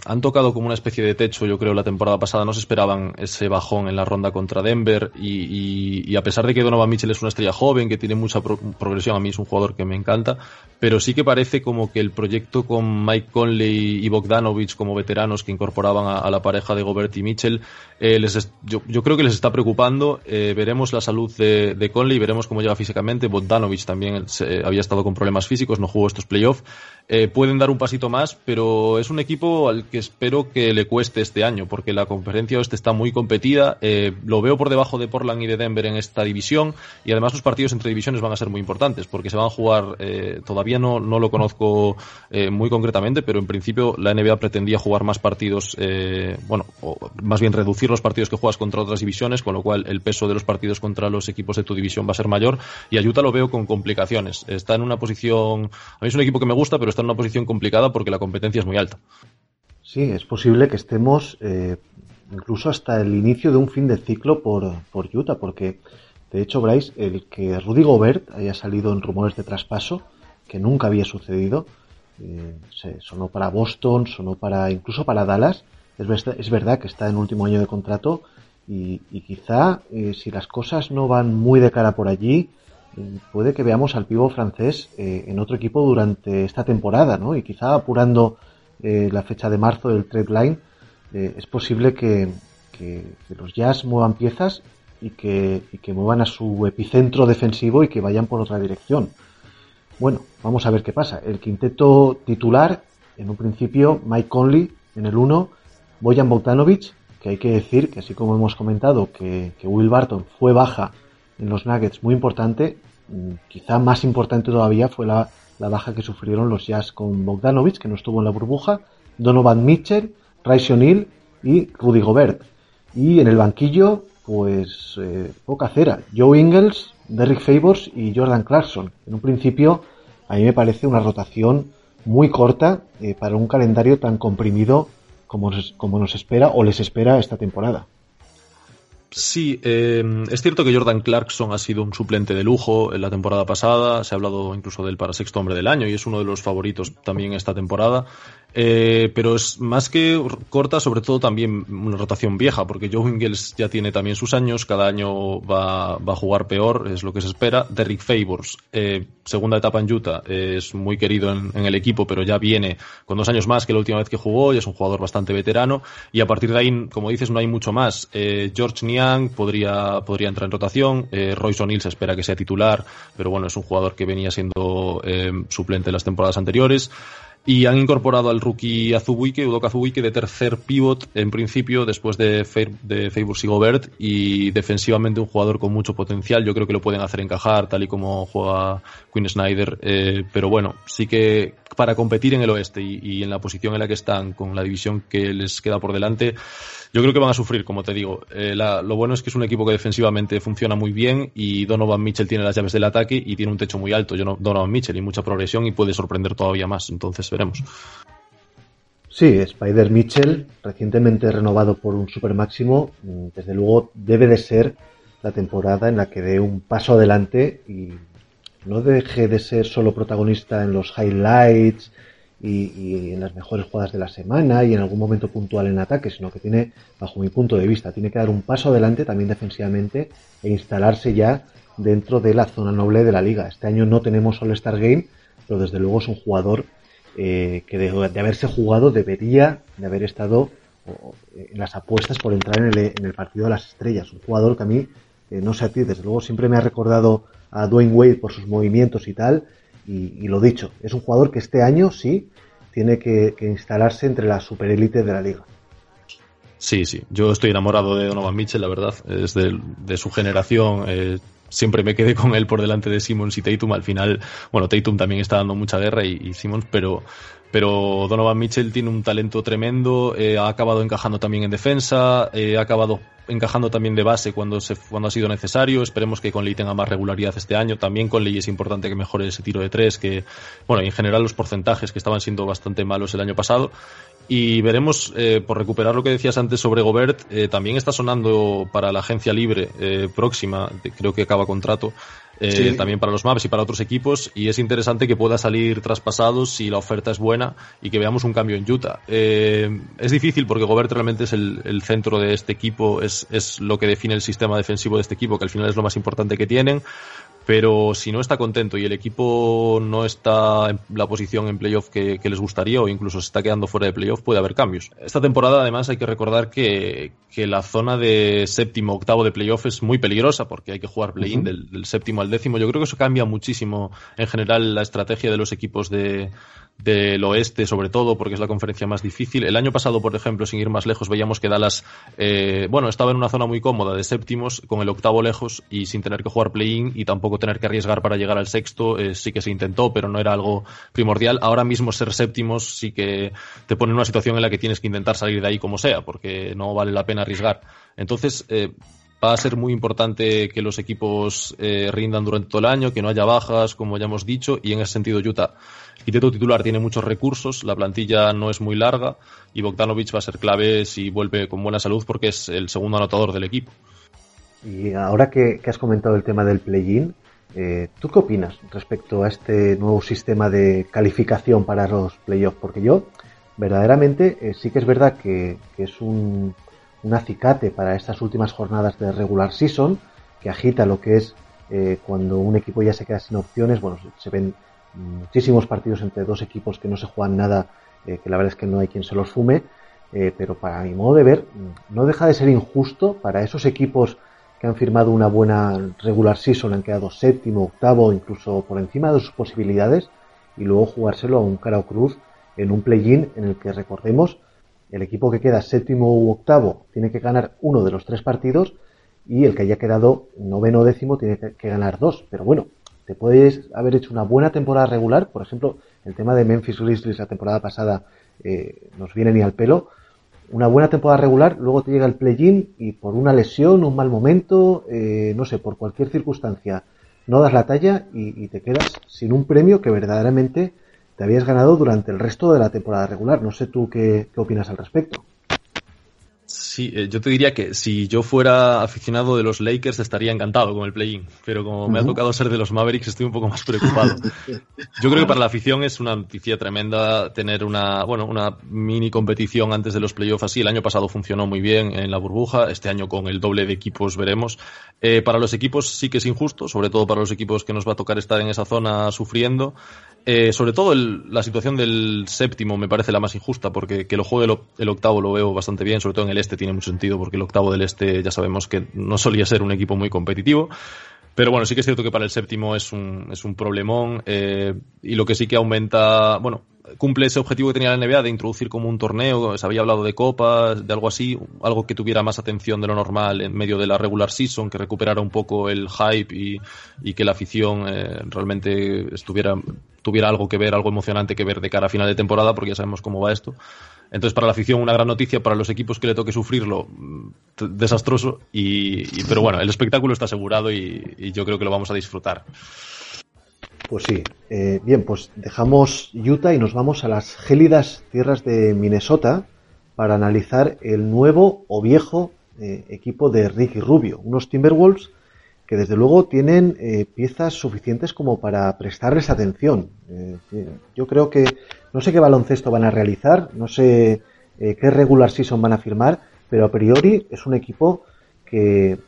han tocado como una especie de techo, yo creo, la temporada pasada. No se esperaban ese bajón en la ronda contra Denver. Y, a pesar de que Donovan Mitchell es una estrella joven, que tiene mucha progresión, a mí es un jugador que me encanta. Pero sí que parece como que el proyecto con Mike Conley y Bogdanovich como veteranos que incorporaban a, la pareja de Gobert y Mitchell, eh, les yo, creo que les está preocupando. veremos la salud de, de Conley, veremos cómo llega físicamente. Bogdanovich también también había estado con problemas físicos, no jugó estos playoffs. Eh, pueden dar un pasito más, pero es un equipo al que espero que le cueste este año, porque la conferencia oeste está muy competida. Eh, lo veo por debajo de Portland y de Denver en esta división, y además los partidos entre divisiones van a ser muy importantes, porque se van a jugar, eh, todavía no, no lo conozco muy concretamente, pero en principio la NBA pretendía jugar más partidos, bueno, o más bien reducir los partidos que juegas contra otras divisiones, con lo cual el peso de los partidos contra los equipos de tu división va a ser mayor, y a Utah lo veo con complicaciones. Está en una posición, a mí es un equipo que me gusta, pero está en una posición complicada porque la competencia es muy alta. Sí, es posible que estemos eh, incluso hasta el inicio de un fin de ciclo por, por Utah, porque de hecho, Bryce, el que Rudy Gobert haya salido en rumores de traspaso, que nunca había sucedido, eh, sonó para Boston, sonó para incluso para Dallas, es, es verdad que está en último año de contrato y, quizá eh, si las cosas no van muy de cara por allí, puede que veamos al pivo francés eh, en otro equipo durante esta temporada, ¿no? Y quizá apurando eh, la fecha de marzo del trade line, eh, es posible que, los Jazz muevan piezas y que, muevan a su epicentro defensivo y que vayan por otra dirección. Bueno, vamos a ver qué pasa. El quinteto titular, en un principio, Mike Conley en el 1, Bojan Bogdanovic, que hay que decir que así como hemos comentado que Will Barton fue baja en los Nuggets muy importante, mm, quizá más importante todavía fue la, baja que sufrieron los Jazz con Bogdanovich, que no estuvo en la burbuja, Donovan Mitchell, Rice O'Neill y Rudy Gobert. Y en el banquillo, pues eh, poca cera. Joe Ingles, Derrick Favors y Jordan Clarkson. En un principio, a mí me parece una rotación muy corta eh, para un calendario tan comprimido como como nos espera o les espera esta temporada. Sí, eh, es cierto que Jordan Clarkson ha sido un suplente de lujo en la temporada pasada, se ha hablado incluso del para sexto hombre del año y es uno de los favoritos también esta temporada. Eh, pero es más que corta, sobre todo también una rotación vieja, porque Joe Ingles ya tiene también sus años, cada año va, va a jugar peor, es lo que se espera. Derrick Favors, eh, segunda etapa en Utah, es muy querido en, el equipo, pero ya viene con dos años más que la última vez que jugó y es un jugador bastante veterano. Y a partir de ahí, como dices, no hay mucho más. Eh, George Niang podría, podría entrar en rotación, Royce O'Neill se espera que sea titular, pero bueno, es un jugador que venía siendo suplente en las temporadas anteriores. Y han incorporado al rookie Azubuike, Udoka Azubuike, de tercer pivot en principio, después de, de Favors y Gobert, y defensivamente un jugador con mucho potencial. Yo creo que lo pueden hacer encajar, tal y como juega Quinn Snyder. Eh, pero bueno, sí que para competir en el oeste y en la posición en la que están, con la división que les queda por delante, yo creo que van a sufrir, como te digo. Eh, lo bueno es que es un equipo que defensivamente funciona muy bien y Donovan Mitchell tiene las llaves del ataque y tiene un techo muy alto. Yo no, Donovan Mitchell y mucha progresión y puede sorprender todavía más. Entonces veremos. Sí, Spider Mitchell, recientemente renovado por un super máximo, mm, desde luego debe de ser la temporada en la que dé un paso adelante y no deje de ser solo protagonista en los highlights y, en las mejores jugadas de la semana y en algún momento puntual en ataque, sino que tiene, bajo mi punto de vista, tiene que dar un paso adelante también defensivamente e instalarse ya dentro de la zona noble de la liga. Este año no tenemos All-Star Game, pero desde luego es un jugador eh, que de, haberse jugado debería de haber estado en las apuestas por entrar en el, en el partido de las estrellas. Un jugador que a mí, eh, no sé a ti, desde luego siempre me ha recordado a Dwayne Wade por sus movimientos y tal, y, lo dicho, es un jugador que este año sí tiene que, instalarse entre la superélite de la liga. Sí, sí. Yo estoy enamorado de Donovan Mitchell, la verdad. Es de, su generación. Eh, siempre me quedé con él por delante de Simmons y Tatum. Al final, bueno, Tatum también está dando mucha guerra y, y Simmons, pero, pero Donovan Mitchell tiene un talento tremendo. Eh, ha acabado encajando también en defensa. Eh, ha acabado encajando también de base cuando, se, cuando ha sido necesario. Esperemos que Conley tenga más regularidad este año. También Conley es importante que mejore ese tiro de tres, que, bueno, en general los porcentajes que estaban siendo bastante malos el año pasado. Y veremos, eh, por recuperar lo que decías antes sobre Gobert, eh, también está sonando para la agencia libre eh, próxima, creo que acaba contrato, eh, también para los Maps y para otros equipos y es interesante que pueda salir traspasado si la oferta es buena y que veamos un cambio en Utah. Eh, es difícil porque Gobert realmente es el, centro de este equipo, es, es, lo que define el sistema defensivo de este equipo, que al final es lo más importante que tienen, pero si no está contento y el equipo no está en la posición en playoff que, les gustaría o incluso se está quedando fuera de playoff, puede haber cambios. Esta temporada, además, hay que recordar que, la zona de séptimo, octavo de playoff es muy peligrosa porque hay que jugar play-in del, séptimo al décimo. Yo creo que eso cambia muchísimo en general la estrategia de los equipos de, del oeste, sobre todo, porque es la conferencia más difícil. El año pasado, por ejemplo, sin ir más lejos, veíamos que Dallas, eh, bueno, estaba en una zona muy cómoda de séptimos, con el octavo lejos y sin tener que jugar play-in y tampoco tener que arriesgar para llegar al sexto. Eh, sí que se intentó, pero no era algo primordial. Ahora mismo ser séptimos sí que te pone en una situación en la que tienes que intentar salir de ahí como sea, porque no vale la pena arriesgar. Entonces, eh, va a ser muy importante que los equipos rindan durante todo el año, que no haya bajas, como ya hemos dicho, y en ese sentido Utah Quinteto titular tiene muchos recursos, la plantilla no es muy larga y Bogdanovic va a ser clave si vuelve con buena salud porque es el segundo anotador del equipo. Y ahora que, has comentado el tema del play-in, eh, ¿tú qué opinas respecto a este nuevo sistema de calificación para los playoffs? Porque yo, verdaderamente, eh, sí que es verdad que, es un, acicate para estas últimas jornadas de regular season, que agita lo que es eh, cuando un equipo ya se queda sin opciones, bueno, se ven muchísimos partidos entre dos equipos que no se juegan nada, eh, que la verdad es que no hay quien se los fume, eh, pero para mi modo de ver, no deja de ser injusto para esos equipos que han firmado una buena regular season, han quedado séptimo, octavo, incluso por encima de sus posibilidades, y luego jugárselo a un cara o cruz en un play-in en el que recordemos el equipo que queda séptimo u octavo tiene que ganar uno de los tres partidos y el que haya quedado noveno o décimo tiene que ganar dos. Pero bueno, te puedes haber hecho una buena temporada regular, por ejemplo, el tema de Memphis Grizzlies la temporada pasada eh, nos viene ni al pelo, una buena temporada regular, luego te llega el play-in y por una lesión, un mal momento, eh, no sé, por cualquier circunstancia, no das la talla y, te quedas sin un premio que verdaderamente te habías ganado durante el resto de la temporada regular. No sé tú qué opinas al respecto. Sí, eh, yo te diría que si yo fuera aficionado de los Lakers estaría encantado con el play-in, pero como me ha tocado ser de los Mavericks estoy un poco más preocupado. Yo creo que para la afición es una noticia tremenda tener una, bueno, una mini competición antes de los playoffs así. El año pasado funcionó muy bien en la burbuja, este año con el doble de equipos veremos. Eh, para los equipos sí que es injusto, sobre todo para los equipos que nos va a tocar estar en esa zona sufriendo. Eh, sobre todo la situación del séptimo me parece la más injusta, porque que lo juegue el, octavo lo veo bastante bien, sobre todo en el este tiene mucho sentido, porque el octavo del este ya sabemos que no solía ser un equipo muy competitivo. Pero bueno, sí que es cierto que para el séptimo es un, es un problemón eh, y lo que sí que aumenta, bueno, cumple ese objetivo que tenía la NBA de introducir como un torneo, se había hablado de copas, de algo así, algo que tuviera más atención de lo normal en medio de la regular season, que recuperara un poco el hype y, y que la afición eh, realmente estuviera tuviera algo que ver, algo emocionante que ver de cara a final de temporada, porque ya sabemos cómo va esto. Entonces, para la afición, una gran noticia, para los equipos que le toque sufrirlo, mm, desastroso, y, pero bueno, el espectáculo está asegurado y, yo creo que lo vamos a disfrutar. Pues sí. Eh, bien, pues dejamos Utah y nos vamos a las gélidas tierras de Minnesota para analizar el nuevo o viejo eh, equipo de Ricky Rubio, unos Timberwolves que desde luego tienen eh, piezas suficientes como para prestarles atención. Eh, yo creo que no sé qué baloncesto van a realizar, no sé eh, qué regular season van a firmar, pero a priori es un equipo que,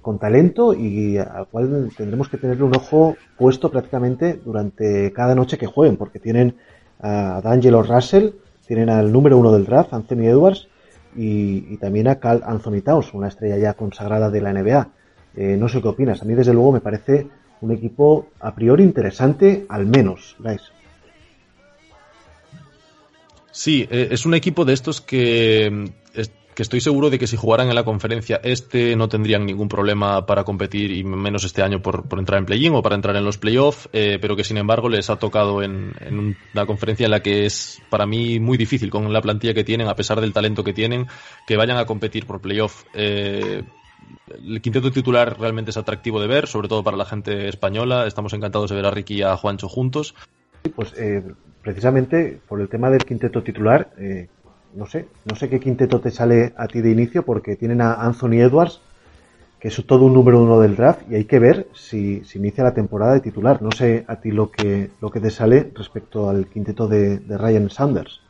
con talento y al cual tendremos que tener un ojo puesto prácticamente durante cada noche que jueguen, porque tienen a D'Angelo Russell, tienen al número uno del draft, Anthony Edwards, y, y también a Cal Anthony Towns, una estrella ya consagrada de la NBA. Eh, no sé qué opinas. A mí, desde luego, me parece un equipo a priori interesante, al menos, Sí, eh, es un equipo de estos que, que estoy seguro de que si jugaran en la conferencia este no tendrían ningún problema para competir y menos este año por, entrar en play-in o para entrar en los playoffs, eh, pero que sin embargo les ha tocado en, en, una conferencia en la que es para mí muy difícil con la plantilla que tienen, a pesar del talento que tienen, que vayan a competir por playoff. Eh, el quinteto titular realmente es atractivo de ver, sobre todo para la gente española. Estamos encantados de ver a Ricky y a Juancho juntos. Pues eh, precisamente por el tema del quinteto titular, eh, no sé, no sé qué quinteto te sale a ti de inicio porque tienen a Anthony Edwards, que es todo un número uno del draft y hay que ver si, inicia la temporada de titular. No sé a ti lo que, lo que te sale respecto al quinteto de Ryan Sanders.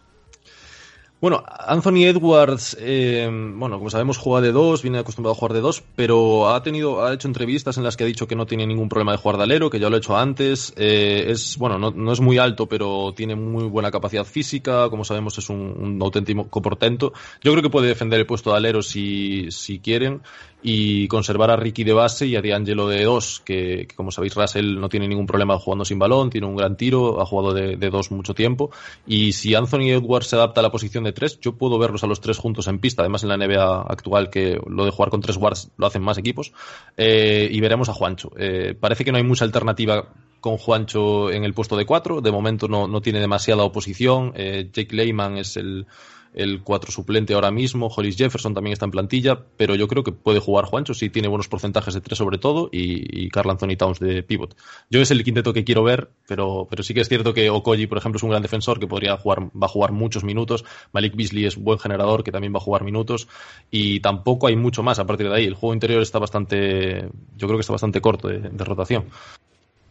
Bueno, Anthony Edwards, eh, bueno, como sabemos, juega de dos, viene acostumbrado a jugar de dos, pero ha tenido, ha hecho entrevistas en las que ha dicho que no tiene ningún problema de jugar de alero, que ya lo ha hecho antes. Eh, es, bueno, no, es muy alto, pero tiene muy buena capacidad física. Como sabemos, es un, auténtico portento. Yo creo que puede defender el puesto de alero si, si quieren y conservar a Ricky de base y a D'Angelo de dos, que, como sabéis Russell no tiene ningún problema jugando sin balón, tiene un gran tiro, ha jugado de, dos mucho tiempo. Y si Anthony Edwards se adapta a la posición de tres, yo puedo verlos a los tres juntos en pista, además en la NBA actual que lo de jugar con tres guards lo hacen más equipos. Eh, y veremos a Juancho. Eh, parece que no hay mucha alternativa con Juancho en el puesto de cuatro, de momento no, no tiene demasiada oposición, eh, Jake Lehman es el el 4 suplente ahora mismo. Hollis Jefferson también está en plantilla, pero yo creo que puede jugar Juancho si tiene buenos porcentajes de 3 sobre todo y, Carl Anthony Towns de pivot. Yo es el quinteto que quiero ver, pero, pero sí que es cierto que Okoji, por ejemplo, es un gran defensor que podría jugar, va a jugar muchos minutos. Malik Beasley es buen generador que también va a jugar minutos y tampoco hay mucho más a partir de ahí. El juego interior está bastante, yo creo que está bastante corto de, rotación.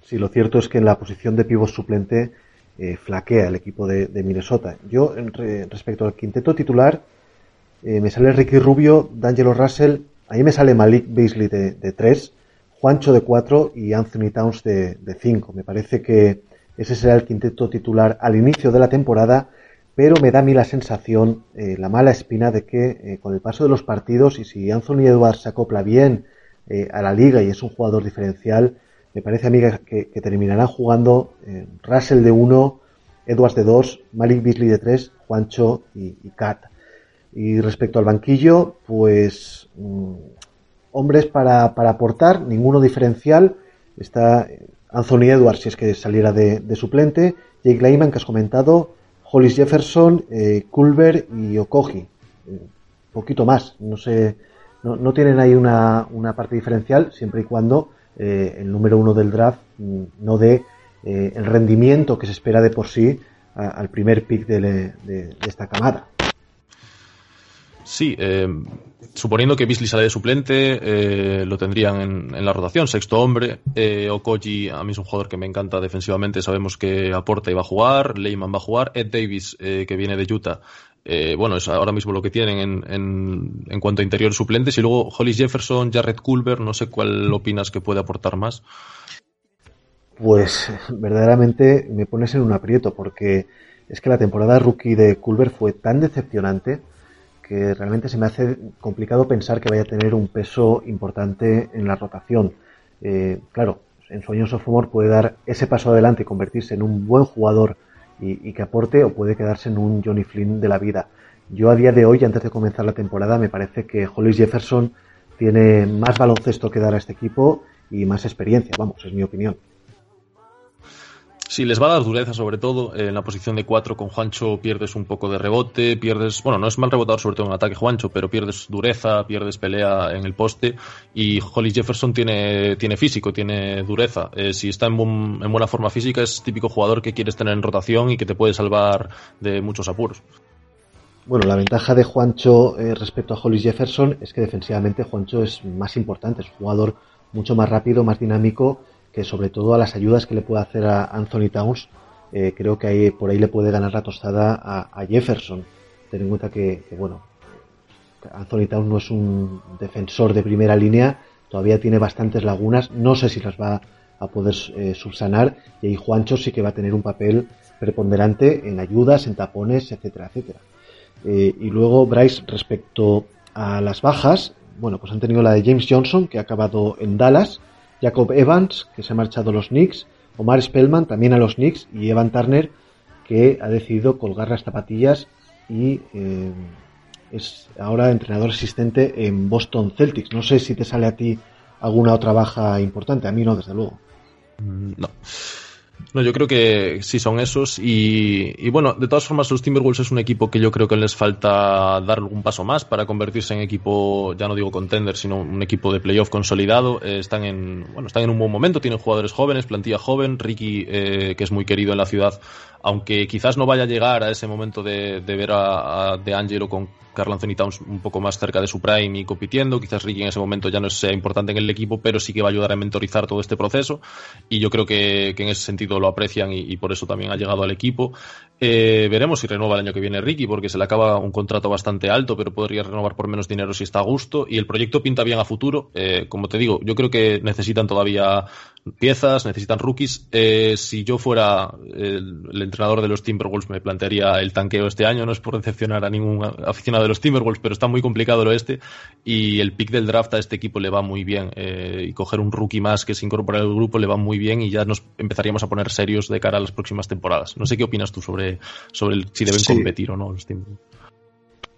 Sí, lo cierto es que en la posición de pivot suplente eh, flaquea el equipo de, Minnesota. Yo, respecto al quinteto titular, eh, me sale Ricky Rubio, D'Angelo Russell, ahí me sale Malik Beasley de, 3, Juancho de 4 y Anthony Towns de 5. Me parece que ese será el quinteto titular al inicio de la temporada, pero me da a mí la sensación, eh, la mala espina de que con el paso de los partidos y si Anthony Edwards se acopla bien a la liga y es un jugador diferencial, me parece a que, terminarán jugando eh, Russell de 1, Edwards de 2, Malik Beasley de 3, Juancho y, Kat. Y respecto al banquillo, pues mm, hombres para, aportar, ninguno diferencial. Está Anthony Edwards, si es que saliera de, suplente, Jake Lyman, que has comentado, Hollis Jefferson, eh, Culver y Okoji. Eh, poquito más, no sé, no, tienen ahí una parte diferencial, siempre y cuando eh, el número uno del draft mm, no dé eh, el rendimiento que se espera de por sí al primer pick de, esta camada. Sí, eh, suponiendo que Beasley sale de suplente, lo tendrían en, la rotación, sexto hombre. Okoji, a mí es un jugador que me encanta defensivamente, sabemos que aporta y va a jugar. Leyman va a jugar. Ed Davis, que viene de Utah, eh, bueno, es ahora mismo lo que tienen en, en, cuanto a interior suplentes. Y luego Hollis Jefferson, Jared Culver, no sé cuál opinas que puede aportar más. Pues verdaderamente me pones en un aprieto porque es que la temporada rookie de Culver fue tan decepcionante que realmente se me hace complicado pensar que vaya a tener un peso importante en la rotación. Eh, claro, en sueños Sophomore puede dar ese paso adelante y convertirse en un buen jugador y, que aporte o puede quedarse en un Johnny Flynn de la vida. Yo a día de hoy, antes de comenzar la temporada, me parece que Hollis Jefferson tiene más baloncesto que dar a este equipo y más experiencia, vamos, es mi opinión. Sí, les va a dar dureza, sobre todo en la posición de cuatro con Juancho pierdes un poco de rebote, pierdes, bueno, no es mal rebotador sobre todo en ataque Juancho, pero pierdes dureza, pierdes pelea en el poste y Hollis Jefferson tiene, tiene físico, tiene dureza. Eh, si está en, en, buena forma física es típico jugador que quieres tener en rotación y que te puede salvar de muchos apuros. Bueno, la ventaja de Juancho eh, respecto a Hollis Jefferson es que defensivamente Juancho es más importante, es un jugador mucho más rápido, más dinámico que sobre todo a las ayudas que le puede hacer a Anthony Towns, eh, creo que ahí, por ahí le puede ganar la tostada a, Jefferson. Ten en cuenta que, bueno, Anthony Towns no es un defensor de primera línea, todavía tiene bastantes lagunas, no sé si las va a poder eh, subsanar, y ahí Juancho sí que va a tener un papel preponderante en ayudas, en tapones, etcétera, etcétera. Eh, y luego Bryce respecto a las bajas, bueno, pues han tenido la de James Johnson, que ha acabado en Dallas, Jacob Evans, que se ha marchado a los Knicks, Omar Spellman también a los Knicks y Evan Turner, que ha decidido colgar las zapatillas y eh, es ahora entrenador asistente en Boston Celtics. No sé si te sale a ti alguna otra baja importante, a mí no, desde luego. Mm, no. No, yo creo que sí son esos. Y, bueno, de todas formas, los Timberwolves es un equipo que yo creo que les falta dar un paso más para convertirse en equipo, ya no digo contender, sino un equipo de playoff consolidado. Eh, están, en, bueno, están en un buen momento, tienen jugadores jóvenes, plantilla joven. Ricky, eh, que es muy querido en la ciudad, aunque quizás no vaya a llegar a ese momento de, ver a, a De Angelo con Carl Anthony Towns un poco más cerca de su prime y compitiendo. Quizás Ricky en ese momento ya no sea importante en el equipo, pero sí que va a ayudar a mentorizar todo este proceso. Y yo creo que, en ese sentido lo aprecian y, por eso también ha llegado al equipo. Eh, veremos si renueva el año que viene Ricky, porque se le acaba un contrato bastante alto, pero podría renovar por menos dinero si está a gusto. Y el proyecto pinta bien a futuro. Eh, como te digo, yo creo que necesitan todavía piezas, necesitan rookies. Eh, si yo fuera el, entrenador de los Timberwolves, me plantearía el tanqueo este año. No es por decepcionar a ningún aficionado de los Timberwolves, pero está muy complicado el oeste. Y el pick del draft a este equipo le va muy bien. y coger un rookie más que se incorpora al grupo le va muy bien y ya nos empezaríamos a poner serios de cara a las próximas temporadas. No sé qué opinas tú sobre sobre, si deben competir o no los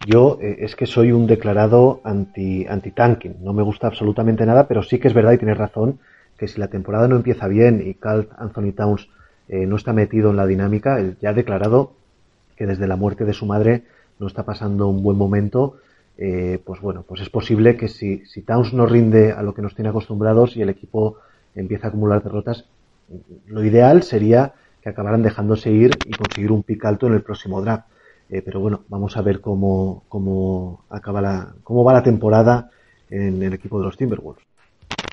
Yo eh, es que soy un declarado anti, anti-tanking. No me gusta absolutamente nada, pero sí que es verdad y tienes razón que si la temporada no empieza bien y Carl Anthony Towns eh, no está metido en la dinámica, él ya ha declarado que desde la muerte de su madre no está pasando un buen momento. Eh, pues bueno, pues es posible que si, si Towns no rinde a lo que nos tiene acostumbrados y el equipo empieza a acumular derrotas, lo ideal sería que acabarán dejándose ir y conseguir un pick alto en el próximo draft. Eh, pero bueno, vamos a ver cómo, cómo, acaba la, cómo va la temporada en el equipo de los Timberwolves.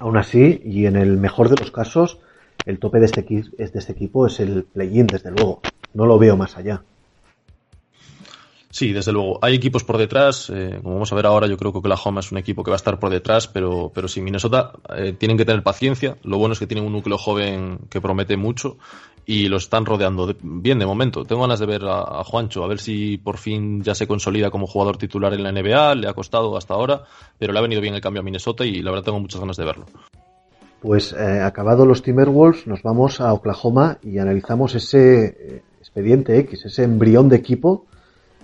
Aún así, y en el mejor de los casos, el tope de este, de este equipo es el play-in, desde luego. No lo veo más allá. Sí, desde luego. Hay equipos por detrás. Eh, como vamos a ver ahora, yo creo que Oklahoma es un equipo que va a estar por detrás, pero, pero sí, Minnesota eh, tienen que tener paciencia. Lo bueno es que tienen un núcleo joven que promete mucho y lo están rodeando bien de momento. Tengo ganas de ver a, Juancho, a ver si por fin ya se consolida como jugador titular en la NBA. Le ha costado hasta ahora, pero le ha venido bien el cambio a Minnesota y la verdad tengo muchas ganas de verlo. Pues eh, acabado los Timberwolves, nos vamos a Oklahoma y analizamos ese expediente X, ese embrión de equipo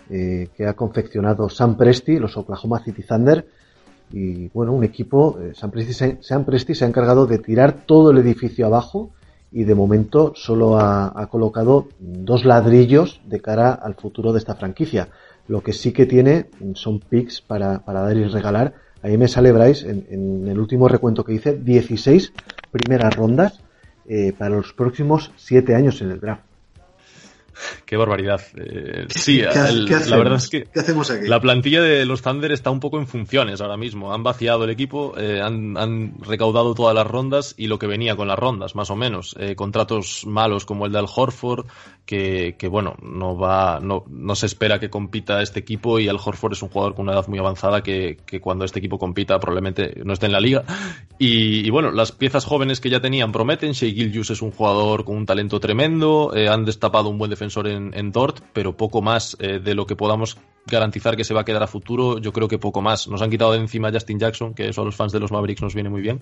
eh, que ha confeccionado Sam Presti, los Oklahoma City Thunder. Y bueno, un equipo, eh, Sam, Presti se, ha encargado de tirar todo el edificio abajo y de momento solo ha, colocado dos ladrillos de cara al futuro de esta franquicia. Lo que sí que tiene son picks para, dar y regalar. Ahí me sale Bryce en, el último recuento que hice, 16 primeras rondas eh, para los próximos 7 años en el draft. Qué barbaridad. Eh, sí, la verdad es que la plantilla de los Thunder está un poco en funciones ahora mismo. Han vaciado el equipo, eh, han, recaudado todas las rondas y lo que venía con las rondas, más o menos. Eh, contratos malos como el de Al Horford, que, bueno, no va, no, no, se espera que compita este equipo y Al Horford es un jugador con una edad muy avanzada que, cuando este equipo compita probablemente no esté en la liga. Y, bueno, las piezas jóvenes que ya tenían prometen. Shea Gilgius es un jugador con un talento tremendo, han destapado un buen defensor en, Dort, pero poco más eh, de lo que podamos garantizar que se va a quedar a futuro, yo creo que poco más. Nos han quitado de encima Justin Jackson, que eso a los fans de los Mavericks nos viene muy bien.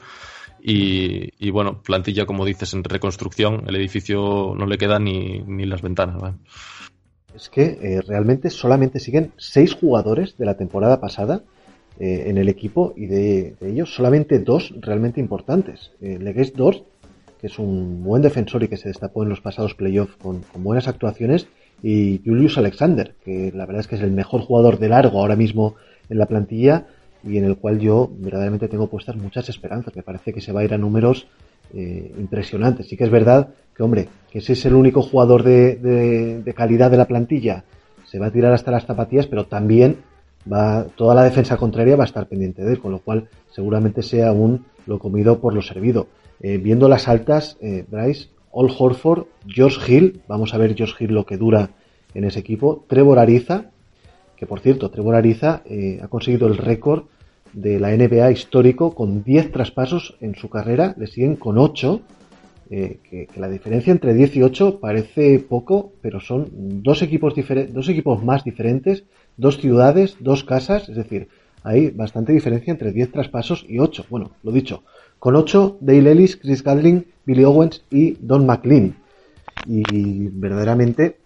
Y, bueno, plantilla, como dices, en reconstrucción, el edificio no le queda ni, las ventanas. Es que eh, realmente solamente siguen seis jugadores de la temporada pasada eh, en el equipo y de, ellos solamente dos realmente importantes. Eh, Legues Dort que es un buen defensor y que se destapó en los pasados playoffs con, buenas actuaciones, y Julius Alexander, que la verdad es que es el mejor jugador de largo ahora mismo en la plantilla y en el cual yo verdaderamente tengo puestas muchas esperanzas. Me parece que se va a ir a números eh, impresionantes. Sí que es verdad que, hombre, que ese es el único jugador de, de, calidad de la plantilla, se va a tirar hasta las zapatillas, pero también va toda la defensa contraria va a estar pendiente de él, con lo cual seguramente sea un lo comido por lo servido. Eh, viendo las altas, eh, Bryce, All Horford, Josh Hill, vamos a ver Josh Hill lo que dura en ese equipo, Trevor Ariza, que por cierto, Trevor Ariza eh, ha conseguido el récord de la NBA histórico con 10 traspasos en su carrera, le siguen con 8, que, la diferencia entre 10 y 8 parece poco, pero son dos equipos, dos equipos más diferentes, dos ciudades, dos casas, es decir, hay bastante diferencia entre 10 traspasos y 8. Bueno, lo dicho, con 8, Dale Ellis, Chris Gadling, Billy Owens y Don McLean. Y verdaderamente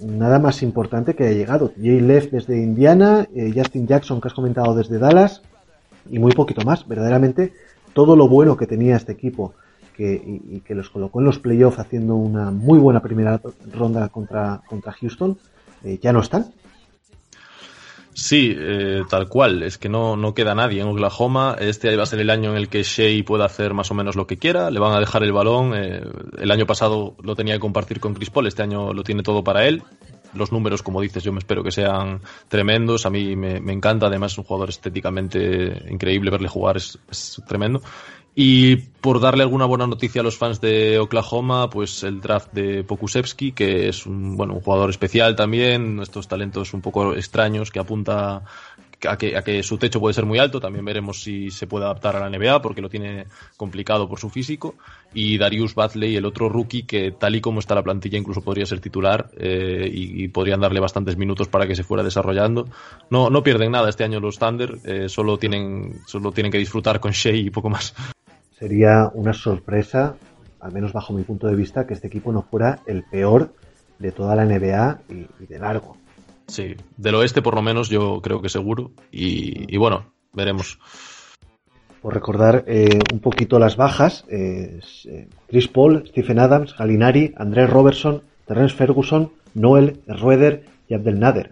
nada más importante que haya llegado. Jay Leff desde Indiana, eh, Justin Jackson que has comentado desde Dallas y muy poquito más. Verdaderamente todo lo bueno que tenía este equipo que, y, que los colocó en los playoffs haciendo una muy buena primera ronda contra, contra Houston eh, ya no están. Sí, eh, tal cual. Es que no, no queda nadie en Oklahoma. Este va a ser el año en el que Shea pueda hacer más o menos lo que quiera. Le van a dejar el balón. Eh, el año pasado lo tenía que compartir con Chris Paul. Este año lo tiene todo para él. Los números, como dices, yo me espero que sean tremendos. A mí me, encanta. Además, es un jugador estéticamente increíble. Verle jugar es, tremendo. Y por darle alguna buena noticia a los fans de Oklahoma, pues el draft de Pokusevski, que es un, bueno, un jugador especial también, estos talentos un poco extraños que apunta a que, a que su techo puede ser muy alto. También veremos si se puede adaptar a la NBA porque lo tiene complicado por su físico. Y Darius Batley, el otro rookie que tal y como está la plantilla incluso podría ser titular eh, y, podrían darle bastantes minutos para que se fuera desarrollando. No, no pierden nada este año los Thunder, eh, solo, tienen, solo tienen que disfrutar con Shea y poco más. Sería una sorpresa, al menos bajo mi punto de vista, que este equipo no fuera el peor de toda la NBA y de largo. Sí, del oeste por lo menos yo creo que seguro. Y, bueno, veremos. Por recordar eh, un poquito las bajas, eh, Chris Paul, Stephen Adams, Galinari, Andrés Robertson, Terence Ferguson, Noel, Rueder y Abdel Nader.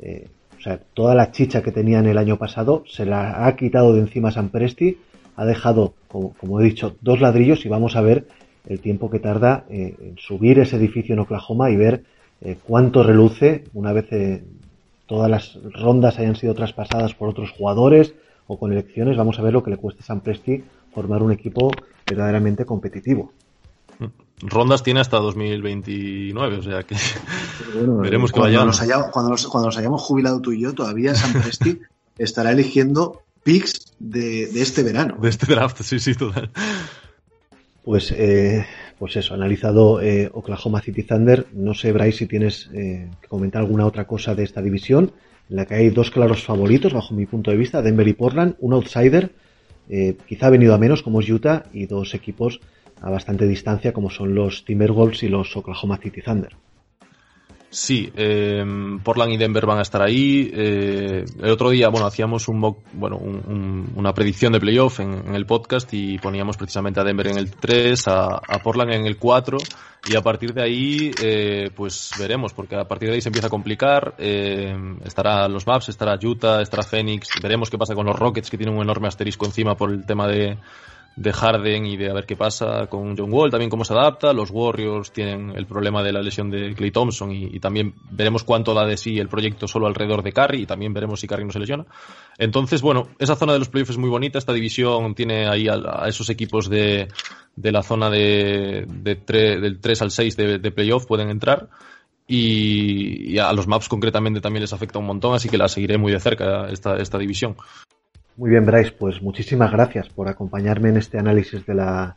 Eh, o sea, toda la chicha que tenían el año pasado se la ha quitado de encima San Presti, ha dejado, como, como, he dicho, dos ladrillos y vamos a ver el tiempo que tarda en subir ese edificio en Oklahoma y ver eh, cuánto reluce una vez eh, todas las rondas hayan sido traspasadas por otros jugadores o con elecciones. Vamos a ver lo que le cuesta a San Presti formar un equipo verdaderamente competitivo. Rondas tiene hasta 2029, o sea que veremos que vaya. cuando, nos, hayamos jubilado tú y yo, todavía San Presti estará eligiendo picks de, de, este verano. De este draft, sí, sí, total. Pues eh, pues eso, analizado eh, Oklahoma City Thunder. No sé, Bryce, si tienes eh, que comentar alguna otra cosa de esta división, en la que hay dos claros favoritos, bajo mi punto de vista, Denver y Portland, un outsider, eh, quizá ha venido a menos, como es Utah, y dos equipos a bastante distancia, como son los Timberwolves y los Oklahoma City Thunder. Sí, eh, Portland y Denver van a estar ahí. Eh, el otro día, bueno, hacíamos un bueno, una predicción de playoff en, el podcast y poníamos precisamente a Denver en el 3, a, Portland en el 4 y a partir de ahí, eh, pues veremos, porque a partir de ahí se empieza a complicar. Eh, estará los Maps, estará Utah, estará Phoenix. Veremos qué pasa con los Rockets que tienen un enorme asterisco encima por el tema de de Harden y de a ver qué pasa con John Wall, también cómo se adapta. Los Warriors tienen el problema de la lesión de Clay Thompson y, también veremos cuánto da de sí el proyecto solo alrededor de Curry y también veremos si Curry no se lesiona. Entonces, bueno, esa zona de los playoffs es muy bonita. Esta división tiene ahí a, esos equipos de, de la zona de, del 3 al 6 de, de playoff pueden entrar. Y, a los maps concretamente también les afecta un montón, así que la seguiré muy de cerca esta, esta división. Muy bien, Bryce, pues muchísimas gracias por acompañarme en este análisis de la,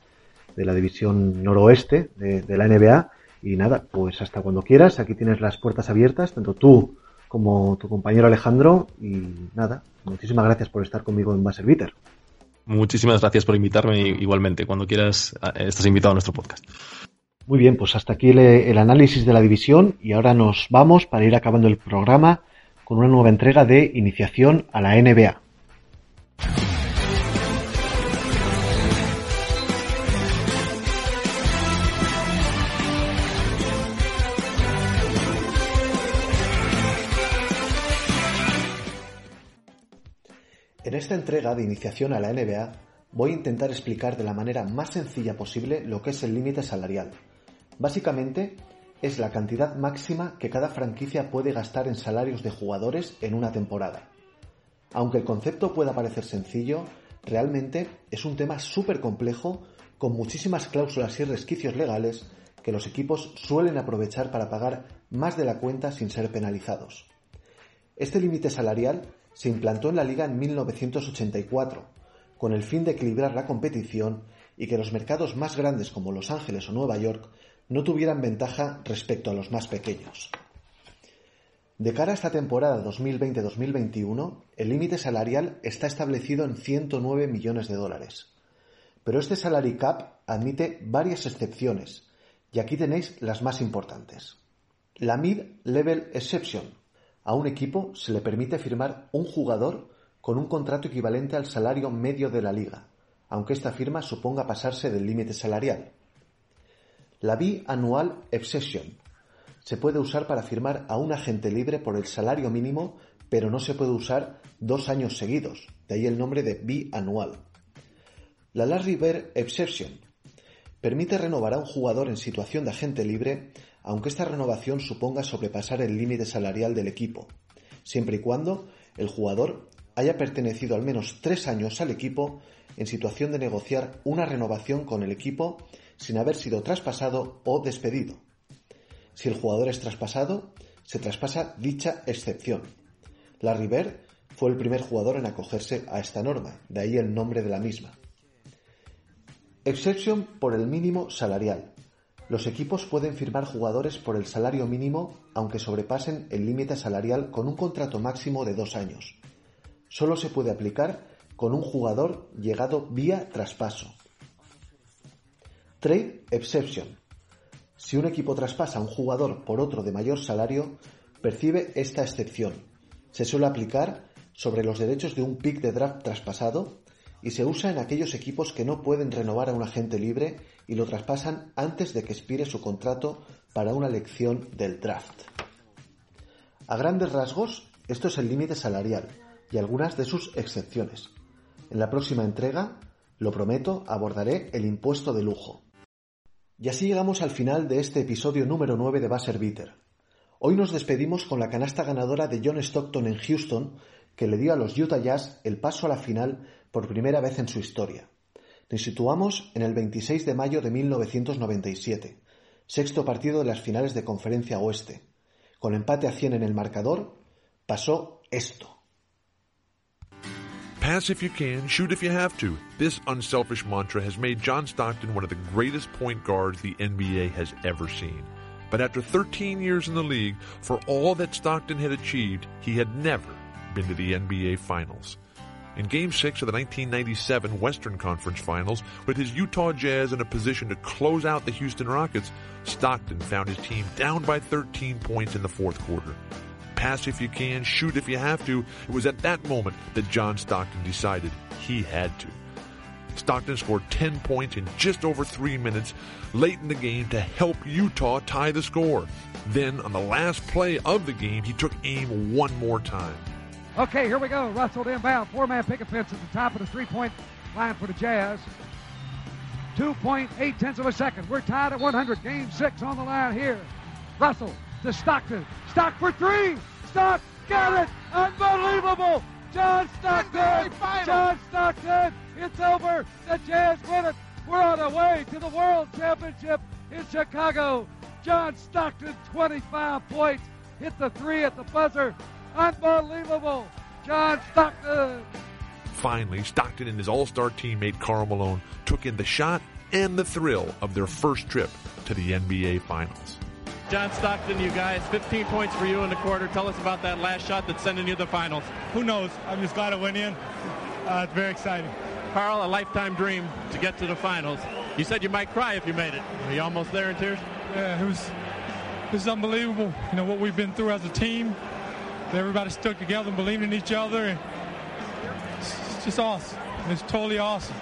de la división noroeste de, la NBA. Y nada, pues hasta cuando quieras, aquí tienes las puertas abiertas, tanto tú como tu compañero Alejandro. Y nada, muchísimas gracias por estar conmigo en Buzzer Beater. Muchísimas gracias por invitarme igualmente. Cuando quieras, estás invitado a nuestro podcast. Muy bien, pues hasta aquí el análisis de la división y ahora nos vamos para ir acabando el programa con una nueva entrega de iniciación a la NBA. En esta entrega de iniciación a la NBA voy a intentar explicar de la manera más sencilla posible lo que es el límite salarial. Básicamente, es la cantidad máxima que cada franquicia puede gastar en salarios de jugadores en una temporada. Aunque el concepto pueda parecer sencillo, realmente es un tema súper complejo con muchísimas cláusulas y resquicios legales que los equipos suelen aprovechar para pagar más de la cuenta sin ser penalizados. Este límite salarial se implantó en la liga en 1984, con el fin de equilibrar la competición y que los mercados más grandes como Los Ángeles o Nueva York no tuvieran ventaja respecto a los más pequeños. De cara a esta temporada 2020-2021, el límite salarial está establecido en 109 millones de dólares. Pero este salary cap admite varias excepciones, y aquí tenéis las más importantes. La Mid-Level Exception, a un equipo se le permite firmar un jugador con un contrato equivalente al salario medio de la liga, aunque esta firma suponga pasarse del límite salarial. La Biannual Exception se puede usar para firmar a un agente libre por el salario mínimo, pero no se puede usar dos años seguidos, de ahí el nombre de bianual. La Larry Bird Exception permite renovar a un jugador en situación de agente libre aunque esta renovación suponga sobrepasar el límite salarial del equipo, siempre y cuando el jugador haya pertenecido al menos tres años al equipo en situación de negociar una renovación con el equipo sin haber sido traspasado o despedido. Si el jugador es traspasado, se traspasa dicha excepción. La River fue el primer jugador en acogerse a esta norma, de ahí el nombre de la misma. Exception por el mínimo salarial. Los equipos pueden firmar jugadores por el salario mínimo aunque sobrepasen el límite salarial con un contrato máximo de dos años. Solo se puede aplicar con un jugador llegado vía traspaso. Trade Exception. Si un equipo traspasa a un jugador por otro de mayor salario, percibe esta excepción. Se suele aplicar sobre los derechos de un pick de draft traspasado y se usa en aquellos equipos que no pueden renovar a un agente libre y lo traspasan antes de que expire su contrato para una elección del draft. A grandes rasgos, esto es el límite salarial y algunas de sus excepciones. En la próxima entrega, lo prometo, abordaré el impuesto de lujo. Y así llegamos al final de este episodio número 9 de Basser Bitter. Hoy nos despedimos con la canasta ganadora de John Stockton en Houston, que le dio a los Utah Jazz el paso a la final por primera vez en su historia. Nos situamos en el 26 de mayo de 1997, sexto partido de las finales de Conferencia Oeste. Con empate a 100 en el marcador, pasó esto. Pass if you can, shoot if you have to. This unselfish mantra has made John Stockton one of the greatest point guards the NBA has ever seen. But after 13 years in the league, for all that Stockton had achieved, he had never been to the NBA Finals. In Game 6 of the 1997 Western Conference Finals, with his Utah Jazz in a position to close out the Houston Rockets, Stockton found his team down by 13 points in the fourth quarter. Pass if you can, shoot if you have to. It was at that moment that John Stockton decided he had to. Stockton scored 10 points in just over three minutes late in the game to help Utah tie the score. Then, on the last play of the game, he took aim one more time. Okay, here we go. Russell inbound. Four man picket fence at the top of the three point line for the Jazz. 2.8 tenths of a second. We're tied at 100. Game six on the line here. Russell to Stockton. Stock for three. Stock got it. Unbelievable. John Stockton. John Stockton. It's over. The Jazz win it. We're on our way to the World Championship in Chicago. John Stockton, 25 points. Hit the three at the buzzer. Unbelievable. John Stockton. Finally, Stockton and his all-star teammate Carl Malone took in the shot and the thrill of their first trip to the NBA Finals. John Stockton, you guys, 15 points for you in the quarter. Tell us about that last shot that's sending you to the finals. Who knows? I'm just glad I went in. Uh, it's very exciting. Carl, a lifetime dream to get to the finals. You said you might cry if you made it. Are you almost there in tears? Yeah, it was. This is unbelievable. You know what we've been through as a team. Everybody stuck together and believed in each other. It's just awesome. It's totally awesome.